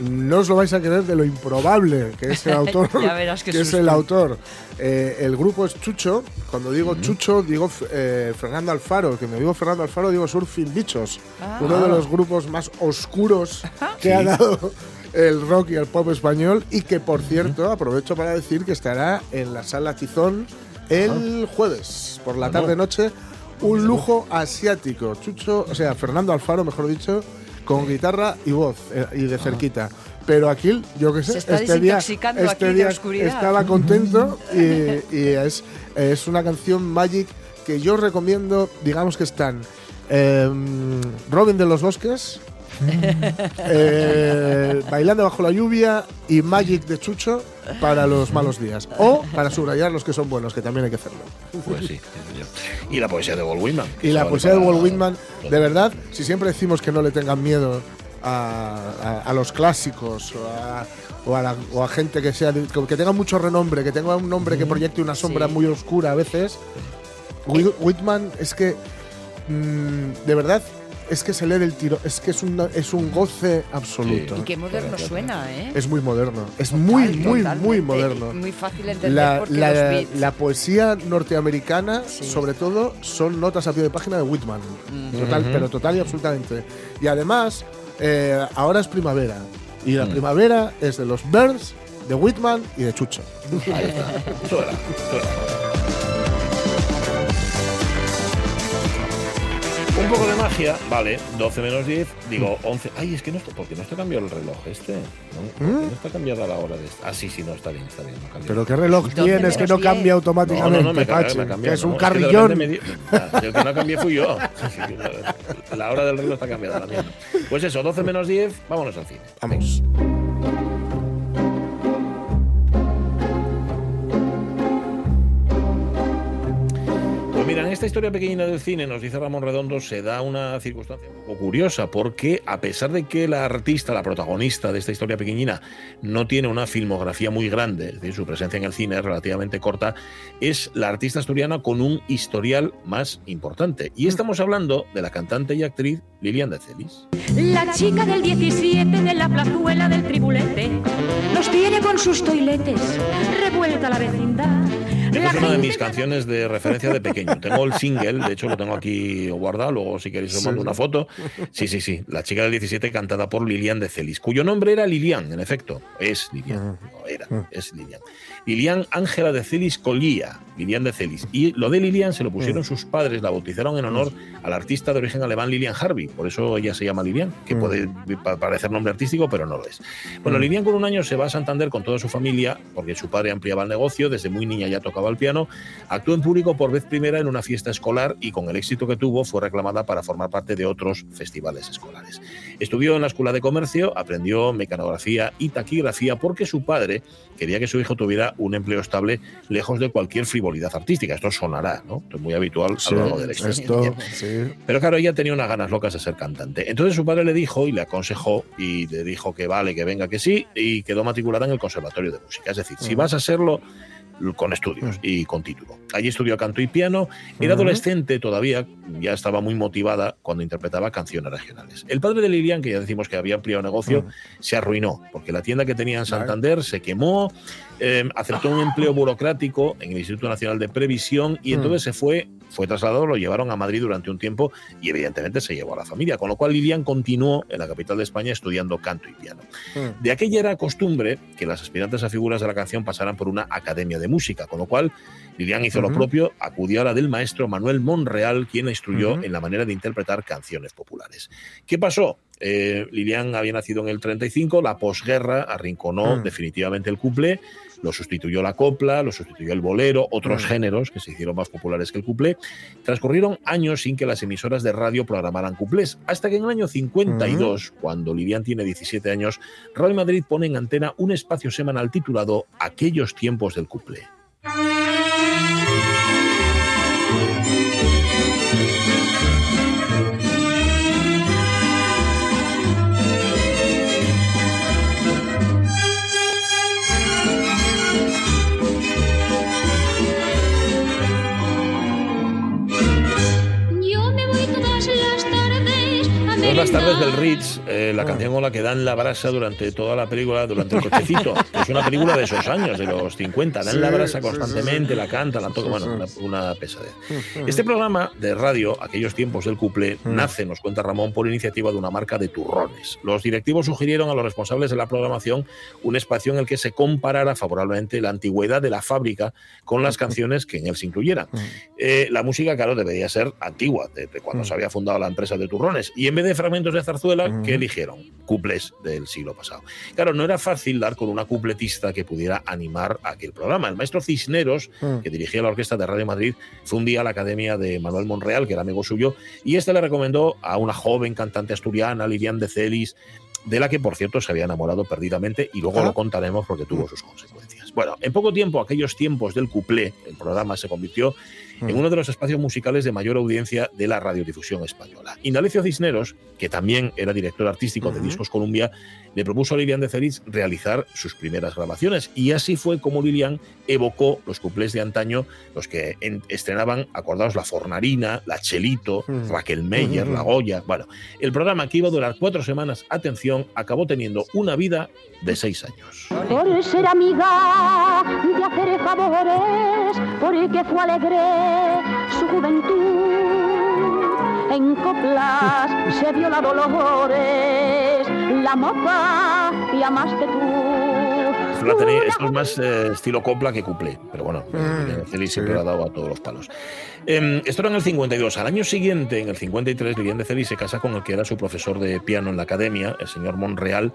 [SPEAKER 2] no os lo vais a creer de lo improbable que es el autor.
[SPEAKER 3] Ya verás
[SPEAKER 2] que es el autor. Eh, el grupo es Chucho. Cuando digo Chucho, digo eh, Fernando Alfaro. Que me digo Fernando Alfaro, digo Surfing Bichos.
[SPEAKER 3] Ah.
[SPEAKER 2] Uno de los grupos más oscuros que ha dado el rock y el pop español. Y que, por cierto, aprovecho para decir que estará en la sala Tizón el jueves por la tarde-noche. Un lujo asiático. Chucho, o sea, Fernando Alfaro, mejor dicho, con guitarra y voz eh, y de cerquita. Pero aquí, yo qué sé,
[SPEAKER 3] Se está
[SPEAKER 2] este día,
[SPEAKER 3] desintoxicando
[SPEAKER 2] este
[SPEAKER 3] aquí de
[SPEAKER 2] día
[SPEAKER 3] oscuridad.
[SPEAKER 2] estaba contento y, y es, es una canción Magic que yo recomiendo, digamos que están em, Robin de los Bosques, eh, Bailando bajo la lluvia y Magic de Chucho para los malos días. O para subrayar los que son buenos, que también hay que hacerlo.
[SPEAKER 1] Pues sí. Y la poesía de Walt Whitman.
[SPEAKER 2] Y la
[SPEAKER 1] vale
[SPEAKER 2] poesía de Walt Whitman, de verdad, si siempre decimos que no le tengan miedo a, a- a los clásicos o a, o a la- o a gente que sea que tenga mucho renombre, que tenga un nombre que proyecte una sombra
[SPEAKER 3] Sí.
[SPEAKER 2] muy oscura a veces, Whit- Whitman es que mm, de verdad es que se lee del tiro, es que es un es un goce absoluto.
[SPEAKER 3] Y qué moderno suena, ¿eh?
[SPEAKER 2] Es muy moderno, es muy
[SPEAKER 3] Total,
[SPEAKER 2] muy muy moderno.
[SPEAKER 3] Muy fácil de entender
[SPEAKER 2] La,
[SPEAKER 3] porque
[SPEAKER 2] la-
[SPEAKER 3] los beats.
[SPEAKER 2] la poesía norteamericana,
[SPEAKER 3] Sí.
[SPEAKER 2] sobre todo, son notas a pie de página de Whitman.
[SPEAKER 3] Mm.
[SPEAKER 2] Total, pero total y absolutamente. Y además, eh, ahora es primavera. Y
[SPEAKER 1] Mm.
[SPEAKER 2] la primavera es de los Birds, de Whitman y de Chucho.
[SPEAKER 1] Ahí está. Un poco de magia, vale, 12 menos 10, digo 11. Ay, es que no está, ¿por qué no está cambiado el reloj este? ¿No? ¿Por qué no está cambiada la hora de este? Ah, sí, sí, no, está bien, está bien. no.
[SPEAKER 2] Pero qué reloj tienes que no cambia automáticamente,
[SPEAKER 1] No, no, no, me,
[SPEAKER 2] Pachi,
[SPEAKER 1] me ha cambiado,
[SPEAKER 2] que es un
[SPEAKER 1] que
[SPEAKER 2] carrillón.
[SPEAKER 1] me di- Ah, el que no cambié fui yo. La, la hora del reloj está cambiada también. Pues eso, 12 menos 10, vámonos al cine.
[SPEAKER 2] Vamos.
[SPEAKER 1] Mira, en esta historia pequeñina del cine, nos dice Ramón Redondo, se da una circunstancia un poco curiosa, porque a pesar de que la artista, la protagonista de esta historia pequeñina, no tiene una filmografía muy grande, es decir, su presencia en el cine es relativamente corta, es la artista asturiana con un historial más importante. Y estamos hablando de la cantante y actriz Lilian de Celis.
[SPEAKER 10] La chica del 17 de la plazuela del tribulete los tiene con sus toiletes, revuelta la vecindad.
[SPEAKER 1] Esta es una de mis canciones de referencia de pequeño. Tengo el single, de hecho lo tengo aquí guardado, luego si queréis os mando una foto. Sí, sí, sí, La chica del 17 cantada por Lilian de Celis, cuyo nombre era Lilian, en efecto. Es Lilian, no era, es Lilian. Lilian Ángela de Celis Colía, Lilian de Celis. Y lo de Lilian se lo pusieron sus padres, la bautizaron en honor al artista de origen alemán Lilian Harvey, por eso ella se llama Lilian, que puede pa- parecer nombre artístico, pero no lo es. Bueno, Lilian con un año se va a Santander con toda su familia, porque su padre ampliaba el negocio, desde muy niña ya tocaba el piano, actuó en público por vez primera en una fiesta escolar y con el éxito que tuvo fue reclamada para formar parte de otros festivales escolares. Estudió en la Escuela de Comercio, aprendió mecanografía y taquigrafía porque su padre quería que su hijo tuviera un empleo estable lejos de cualquier frivolidad artística. Esto sonará, ¿no? Esto es muy habitual a lo largo de la historia.
[SPEAKER 2] sí.
[SPEAKER 1] Pero claro, ella tenía unas ganas locas de ser cantante. Entonces su padre le dijo y le aconsejó y le dijo que vale, que venga, que sí, y quedó matriculada en el Conservatorio de Música. Es decir, si vas a hacerlo con estudios y con título. Allí estudió canto y piano. Era
[SPEAKER 2] Ujú.
[SPEAKER 1] adolescente todavía, ya estaba muy motivada cuando interpretaba canciones regionales. El padre de Lilian, que ya decimos que había ampliado negocio, se arruinó porque la tienda que tenía en Santander se quemó, eh, aceptó un empleo burocrático en el Instituto Nacional de Previsión y entonces se fue, fue trasladado, lo llevaron a Madrid durante un tiempo y evidentemente se llevó a la familia, con lo cual Lilian continuó en la capital de España estudiando canto y piano. De aquella era costumbre que las aspirantes a figuras de la canción pasaran por una academia de música, con lo cual Lilian hizo lo propio, acudió a la del maestro Manuel Monreal, quien la instruyó en la manera de interpretar canciones populares. ¿Qué pasó? Eh, Lilian había nacido en el 35, la posguerra arrinconó
[SPEAKER 2] Mm.
[SPEAKER 1] definitivamente el cuplé, lo sustituyó la copla, lo sustituyó el bolero, otros
[SPEAKER 2] Mm.
[SPEAKER 1] géneros que se hicieron más populares que el cuplé. Transcurrieron años sin que las emisoras de radio programaran cuplés, hasta que en el año 52, cuando Lilian tiene 17 años, Radio Madrid pone en antena un espacio semanal titulado Aquellos tiempos del cuplé.
[SPEAKER 10] Las tardes
[SPEAKER 1] del. Ritz, eh, la canción con la que dan la brasa durante toda la película, durante el cochecito. es una película de esos años, de los 50. Dan
[SPEAKER 2] Sí,
[SPEAKER 1] la brasa
[SPEAKER 2] sí, sí,
[SPEAKER 1] constantemente,
[SPEAKER 2] sí.
[SPEAKER 1] la cantan, la tocan.
[SPEAKER 2] Sí,
[SPEAKER 1] Bueno, una, una pesadez. Este programa de radio, aquellos tiempos del cuplé,
[SPEAKER 2] Mm.
[SPEAKER 1] nace, nos cuenta Ramón, por iniciativa de una marca de turrones. Los directivos sugirieron a los responsables de la programación un espacio en el que se comparara favorablemente la antigüedad de la fábrica con las canciones que en él se incluyeran. Eh, la música, claro, debería ser antigua, de, de cuando
[SPEAKER 2] Mm.
[SPEAKER 1] se había fundado la empresa de turrones. Y en vez de de zarzuela,
[SPEAKER 2] Mm.
[SPEAKER 1] ¿qué eligieron? Cuples del siglo pasado. Claro, no era fácil dar con una cupletista que pudiera animar aquel programa. El maestro Cisneros,
[SPEAKER 2] Mm.
[SPEAKER 1] que dirigía la orquesta de Radio Madrid, fue un día a la academia de Manuel Monreal, que era amigo suyo, y este le recomendó a una joven cantante asturiana, Lilian de Celis, de la que, por cierto, se había enamorado perdidamente, y luego
[SPEAKER 2] Ah.
[SPEAKER 1] lo contaremos porque tuvo sus consecuencias. Bueno, en poco tiempo, aquellos tiempos del cuplé, el programa se convirtió en uno de los espacios musicales de mayor audiencia de la radiodifusión española. Indalecio Cisneros, que también era director artístico de. Discos Columbia, le propuso a Lilian de Celis realizar sus primeras grabaciones y así fue como Lilian evocó los cuplés de antaño, los que en- estrenaban, acordados, La Fornarina, La Chelito. Raquel Meyer. La Goya. Bueno, el programa que iba a durar cuatro semanas, atención, acabó teniendo una vida de seis años.
[SPEAKER 10] Por ser amiga de hacer favores, porque fue alegre su juventud. En coplas se vio la Dolores, la moza y amaste tú.
[SPEAKER 1] Tenéis- esto es más eh, estilo copla que cuplé, pero bueno,
[SPEAKER 2] Mm,
[SPEAKER 1] eh, Celis siempre
[SPEAKER 2] sí.
[SPEAKER 1] le ha dado a todos los palos. Em, esto era en el 52. Al año siguiente, en el 53, Lilian de Celis se casa con el que era su profesor de piano en la academia, el señor Monreal,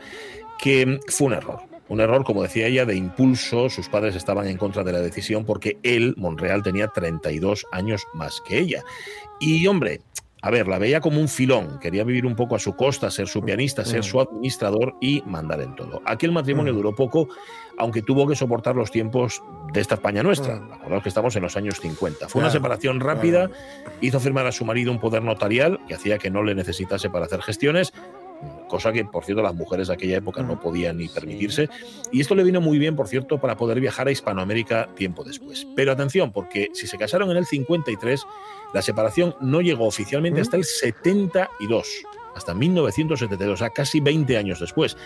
[SPEAKER 1] que fue un error. Un error, como decía ella, de impulso. Sus padres estaban en contra de la decisión porque él, Monreal, tenía 32 años más que ella. Y hombre, A ver, la veía como un filón, quería vivir un poco a su costa, ser su pianista, ser su administrador y mandar en todo. Aquel matrimonio duró poco, aunque tuvo que soportar los tiempos de esta España nuestra. Acordaos que estamos en los años 50. Fue una separación rápida, hizo firmar a su marido un poder notarial que hacía que no le necesitase para hacer gestiones, cosa que, por cierto, las mujeres de aquella época no podían ni permitirse. Y esto le vino muy bien, por cierto, para poder viajar a Hispanoamérica tiempo después. Pero atención, porque si se casaron en el 53, la separación no llegó oficialmente hasta el 72, hasta 1972, o sea, casi 20 años después.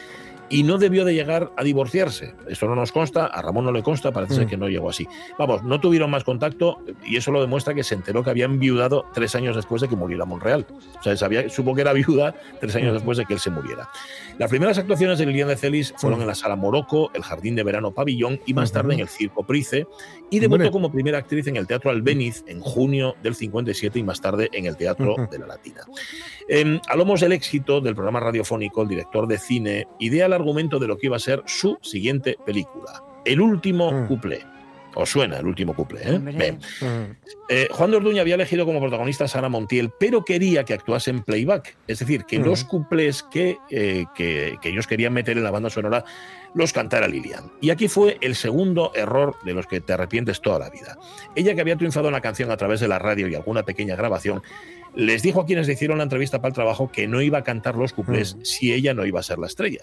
[SPEAKER 1] Y no debió de llegar a divorciarse. Esto no nos consta, a Ramón no le consta, parece ser
[SPEAKER 2] Mm.
[SPEAKER 1] que no llegó así. Vamos, no tuvieron más contacto y eso lo demuestra que se enteró que habían viudado tres años después de que muriera Monreal. O sea, sabía, supo que era viuda tres años después de que él se muriera. Las primeras actuaciones de Lilian de Celis fueron en la Sala Morocco, el Jardín de Verano Pabellón y más tarde en el Circo Price. Y debutó
[SPEAKER 2] Hombre.
[SPEAKER 1] como primera actriz en el Teatro Albéniz en junio del 57 y más tarde en el Teatro de la Latina. Em, a lomos del éxito del programa radiofónico, el director de cine idea el argumento de lo que iba a ser su siguiente película, El último
[SPEAKER 2] Mm.
[SPEAKER 1] cuplé. Os suena el último cuplé, ¿eh? Bien. Eh, Juan de Orduña había elegido como protagonista a Sara Montiel, pero quería que actuase en playback. Es decir, que
[SPEAKER 2] Mm.
[SPEAKER 1] los cuplés que, eh, que, que ellos querían meter en la banda sonora los cantara Lilian. Y aquí fue el segundo error de los que te arrepientes toda la vida. Ella, que había triunfado en la canción a través de la radio y alguna pequeña grabación, les dijo a quienes le hicieron la entrevista para el trabajo que no iba a cantar los cuplés
[SPEAKER 2] Mm.
[SPEAKER 1] si ella no iba a ser la estrella.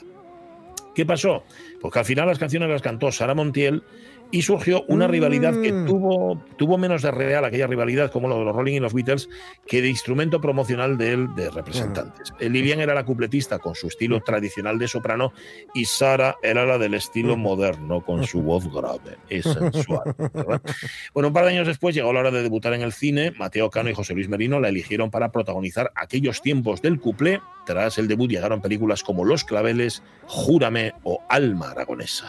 [SPEAKER 1] ¿Qué pasó? Porque al final las canciones las cantó Sara Montiel y surgió una rivalidad que
[SPEAKER 2] Mm.
[SPEAKER 1] tuvo, tuvo menos de real aquella rivalidad como lo de los Rolling y los Beatles que de instrumento promocional de él de representantes. Lilian era la cupletista con su estilo tradicional de soprano y Sara era la del estilo moderno con su voz grave y sensual. ¿verdad? Bueno, un par de años después llegó la hora de debutar en el cine. Mateo Cano y José Luis Merino la eligieron para protagonizar aquellos tiempos del cuplé. Tras el debut llegaron películas como Los Claveles, Júrame o Alma Aragonesa.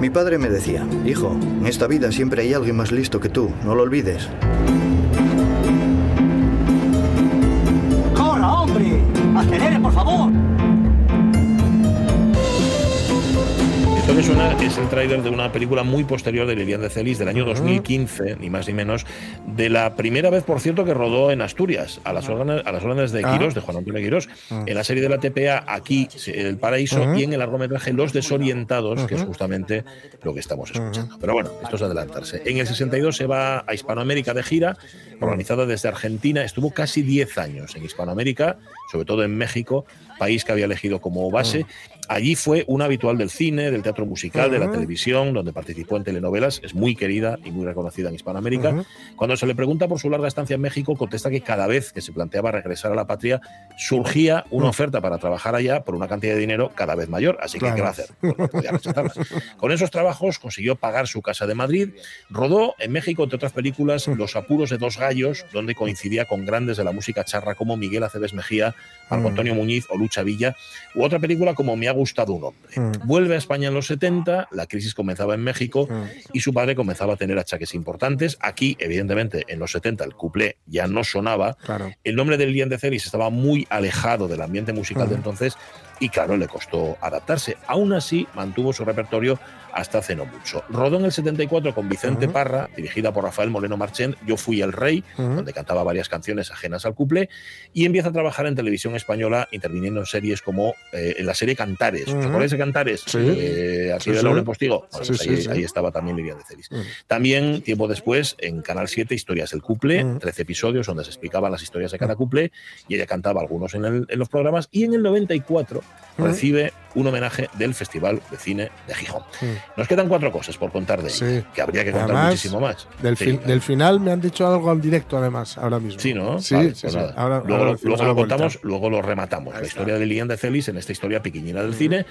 [SPEAKER 11] Mi padre me decía, hijo, en esta vida siempre hay alguien más listo que tú, no lo olvides.
[SPEAKER 12] ¡Corra, hombre! ¡Acelere, por favor!
[SPEAKER 1] Esto que suena es el tráiler de una película muy posterior de Lilian de Celis del año 2015, ni más ni menos, de la primera vez, por cierto, que rodó en Asturias, a las órdenes, a las órdenes de
[SPEAKER 2] Ah.
[SPEAKER 1] Quirós, de Juan Antonio Quirós,
[SPEAKER 2] Ah.
[SPEAKER 1] en la serie de la TPA aquí, El Paraíso, y en el largometraje Los Desorientados, que es justamente lo que estamos escuchando. Pero bueno, esto es adelantarse. En el 62 se va a Hispanoamérica de gira, organizada desde Argentina, estuvo casi 10 años en Hispanoamérica, sobre todo en México, país que había elegido como base. Allí fue un habitual del cine, del teatro musical, de la televisión, donde participó en telenovelas, es muy querida y muy reconocida en Hispanoamérica. Cuando se le pregunta por su larga estancia en México, contesta que cada vez que se planteaba regresar a la patria, surgía una
[SPEAKER 2] Mm.
[SPEAKER 1] oferta para trabajar allá por una cantidad de dinero cada vez mayor, así que
[SPEAKER 2] Claro.
[SPEAKER 1] ¿qué va a hacer? Pues no podía rechazarla. Con esos trabajos consiguió pagar su casa de Madrid, rodó en México, entre otras películas,
[SPEAKER 2] Mm.
[SPEAKER 1] Los apuros de dos gallos, donde coincidía con grandes de la música charra como Miguel Aceves Mejía, Marco
[SPEAKER 2] Mm.
[SPEAKER 1] Antonio Muñiz o Lucha Villa, u otra película como Me ha gustado un hombre.
[SPEAKER 2] Mm.
[SPEAKER 1] Vuelve a España en los 70, la crisis comenzaba en México
[SPEAKER 2] Mm.
[SPEAKER 1] y su padre comenzaba a tener achaques importantes. Aquí, evidentemente, en los 70 el cuplé ya no sonaba.
[SPEAKER 2] Claro.
[SPEAKER 1] El nombre de Lilian de Celis estaba muy alejado del ambiente musical de
[SPEAKER 2] Ujú.
[SPEAKER 1] entonces y claro, le costó adaptarse. Aún así, mantuvo su repertorio hasta hace no mucho. Rodó en el 74 con Vicente. Parra, dirigida por Rafael Moreno Marchén, Yo fui el rey, donde cantaba varias canciones ajenas al cuplé, y empieza a trabajar en televisión española, interviniendo en series como eh, en la serie Cantares. ¿Os
[SPEAKER 2] Ujú.
[SPEAKER 1] acordáis de Cantares?
[SPEAKER 2] Sí.
[SPEAKER 1] Eh, aquí
[SPEAKER 2] Sí,
[SPEAKER 1] de. Laura Postigo. Bueno, pues ahí, estaba también Lilian de Celis. También, tiempo después, en Canal 7, Historias del Cuple,
[SPEAKER 2] Ujú.
[SPEAKER 1] 13 episodios donde se explicaban las historias de cada cuplé y ella cantaba algunos en, el- en los programas. Y en el 94 Recibe un homenaje del Festival de Cine de Gijón. Nos quedan cuatro cosas por contar de ella,
[SPEAKER 2] Sí.
[SPEAKER 1] que habría que contar
[SPEAKER 2] Además,
[SPEAKER 1] muchísimo más.
[SPEAKER 2] Del,
[SPEAKER 1] Sí,
[SPEAKER 2] fin- del final me han dicho algo en directo, además, ahora mismo.
[SPEAKER 1] Sí, ¿no?
[SPEAKER 2] Sí,
[SPEAKER 1] Vale,
[SPEAKER 2] sí,
[SPEAKER 1] pues
[SPEAKER 2] sí.
[SPEAKER 1] nada.
[SPEAKER 2] Ahora,
[SPEAKER 1] luego
[SPEAKER 2] ahora
[SPEAKER 1] lo- luego contamos, luego lo rematamos. la historia de Lilian de Celis en esta historia pequeñina del cine